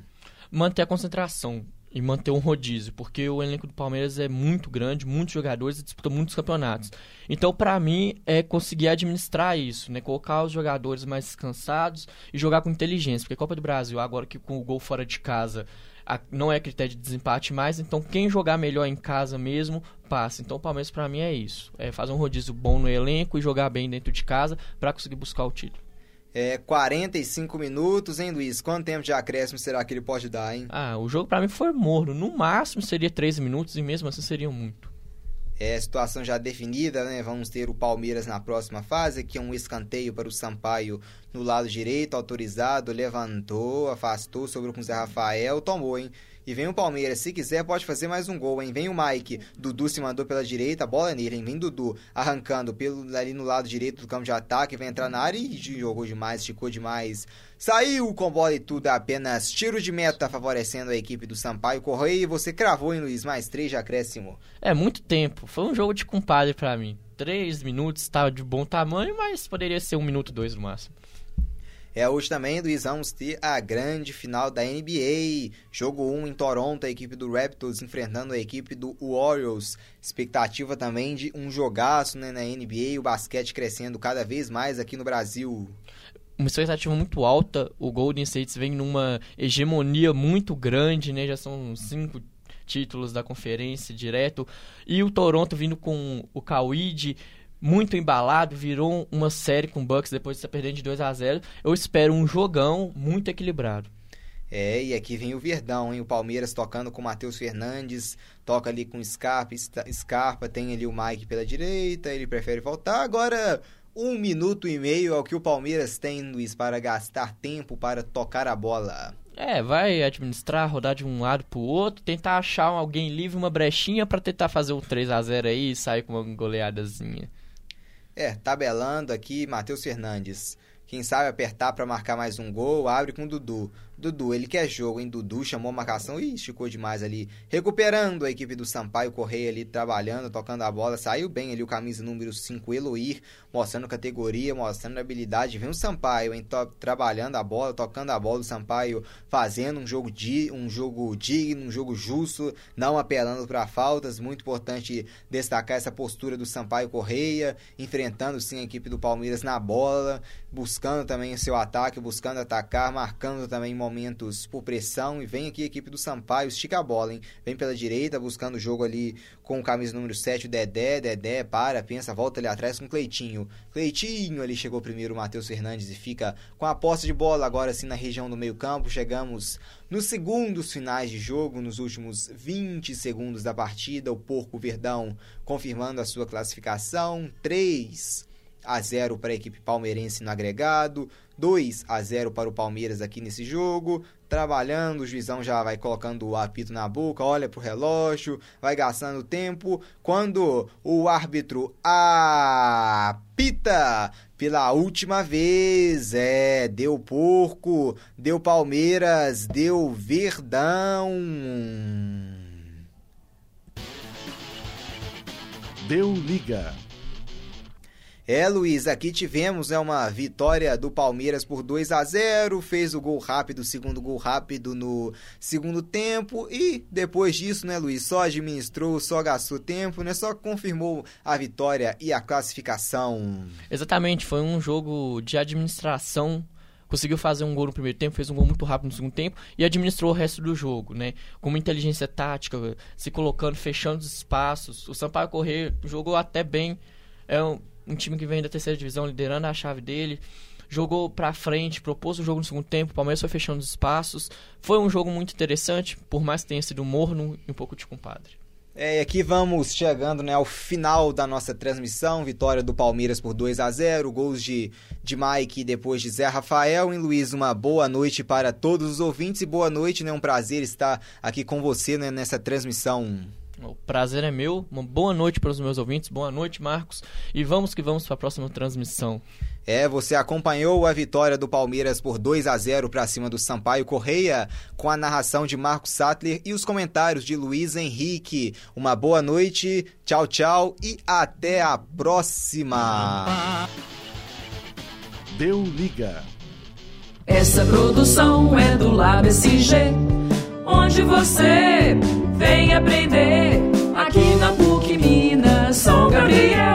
Manter a concentração e manter um rodízio, porque o elenco do Palmeiras é muito grande, muitos jogadores e disputa muitos campeonatos. Então, pra mim, é conseguir administrar isso, né? Colocar os jogadores mais descansados e jogar com inteligência, porque a Copa do Brasil, agora que com o gol fora de casa a- não é critério de desempate mais, então quem jogar melhor em casa mesmo passa. Então, o Palmeiras pra mim é isso, é fazer um rodízio bom no elenco e jogar bem dentro de casa pra conseguir buscar o título. É 45 minutos, hein, Luiz? Quanto tempo de acréscimo será que ele pode dar, hein? Ah, o jogo pra mim foi morno, no máximo seria 13 minutos e mesmo assim seria muito. É, situação já definida, né? Vamos ter o Palmeiras na próxima fase, aqui é um escanteio para o Sampaio no lado direito, autorizado, levantou, afastou, sobrou com o Zé Rafael, tomou, hein? E vem o Palmeiras, se quiser pode fazer mais um gol, hein? Vem o Mike, Dudu se mandou pela direita, bola é nele, hein? Vem Dudu, arrancando pelo, ali no lado direito do campo de ataque, vai entrar na área e jogou demais, esticou demais. Saiu com bola e tudo, apenas tiro de meta favorecendo a equipe do Sampaio Correia. E você cravou, hein, Luiz? Mais três de acréscimo. É, muito tempo. Foi um jogo de compadre pra mim. Três minutos, tava de bom tamanho, mas poderia ser um minuto, dois no máximo. É, hoje também, Luiz, vamos ter a grande final da NBA. Jogo 1 em Toronto, a equipe do Raptors enfrentando a equipe do Warriors. Expectativa também de um jogaço né, na NBA, o basquete crescendo cada vez mais aqui no Brasil. Uma expectativa muito alta. O Golden State vem numa hegemonia muito grande, né? Já são cinco títulos da conferência direto. E o Toronto vindo com o Kawhi muito embalado, virou uma série com o Bucks depois de estar perdendo de 2 a 0 Eu espero um jogão muito equilibrado. É, e aqui vem o Verdão, hein? O Palmeiras tocando com o Matheus Fernandes, toca ali com o Scarpa, Scarpa, tem ali o Mike pela direita, ele prefere voltar. Agora, um minuto e meio é o que o Palmeiras tem, Luiz, para gastar tempo para tocar a bola. É, vai administrar, rodar de um lado pro outro, tentar achar alguém livre, uma brechinha pra tentar fazer um 3 a 0 aí e sair com uma goleadazinha. É, tabelando aqui, Matheus Fernandes. Quem sabe apertar para marcar mais um gol, abre com o Dudu. Dudu, ele quer jogo, hein? Dudu chamou a marcação e esticou demais ali. Recuperando a equipe do Sampaio Correia ali, trabalhando, tocando a bola. Saiu bem ali o camisa número 5, Eloir, mostrando categoria, mostrando habilidade. Vem o Sampaio, hein? Trabalhando a bola, tocando a bola. O Sampaio fazendo um jogo, di um jogo digno, um jogo justo, não apelando para faltas. Muito importante destacar essa postura do Sampaio Correia, enfrentando sim a equipe do Palmeiras na bola, buscando também o seu ataque, buscando atacar, marcando também momentos por pressão. E vem aqui a equipe do Sampaio, estica a bola, hein? Vem pela direita, buscando o jogo ali com o camisa número 7, o Dedé. Dedé para, pensa, volta ali atrás com o Cleitinho. Cleitinho ali chegou primeiro o Matheus Fernandes e fica com a posse de bola agora sim na região do meio-campo. Chegamos nos segundos finais de jogo, nos últimos 20 segundos da partida, o Porco Verdão confirmando a sua classificação. 3 a 0 para a equipe palmeirense no agregado, 2 a 0 para o Palmeiras aqui nesse jogo. Trabalhando, o juizão já vai colocando o apito na boca, olha pro relógio, vai gastando tempo. Quando o árbitro apita pela última vez, é, deu porco, deu Palmeiras, deu Verdão. Deu liga. É, Luiz, aqui tivemos né, uma vitória do Palmeiras por 2 a 0 fez o gol rápido, o segundo gol rápido no segundo tempo e depois disso, né, Luiz, só administrou, só gastou tempo, né, só confirmou a vitória e a classificação. Exatamente, foi um jogo de administração conseguiu fazer um gol no primeiro tempo, fez um gol muito rápido no segundo tempo e administrou o resto do jogo, né? Com uma inteligência tática, se colocando, fechando os espaços. O Sampaio Correr jogou até bem. É um, um time que vem da terceira divisão, liderando a chave dele. Jogou pra frente, propôs o jogo no segundo tempo, o Palmeiras foi fechando os espaços. Foi um jogo muito interessante, por mais que tenha sido morno e um pouco de compadre. É, e aqui vamos chegando né, ao final da nossa transmissão. Vitória do Palmeiras por 2 a 0 Gols de, de Mike depois de Zé Rafael. E Luiz, uma boa noite para todos os ouvintes e boa noite, né? Um prazer estar aqui com você né, nessa transmissão. O prazer é meu. Uma boa noite para os meus ouvintes. Boa noite, Marcos. E vamos que vamos para a próxima transmissão. É, você acompanhou a vitória do Palmeiras por 2 a 0 para cima do Sampaio Correia, com a narração de Marcos Sattler e os comentários de Luiz Henrique. Uma boa noite, tchau, tchau e até a próxima. Deu liga. Essa produção é do Lab SG, onde você Vem aprender aqui na PUC Minas, São Gabriel.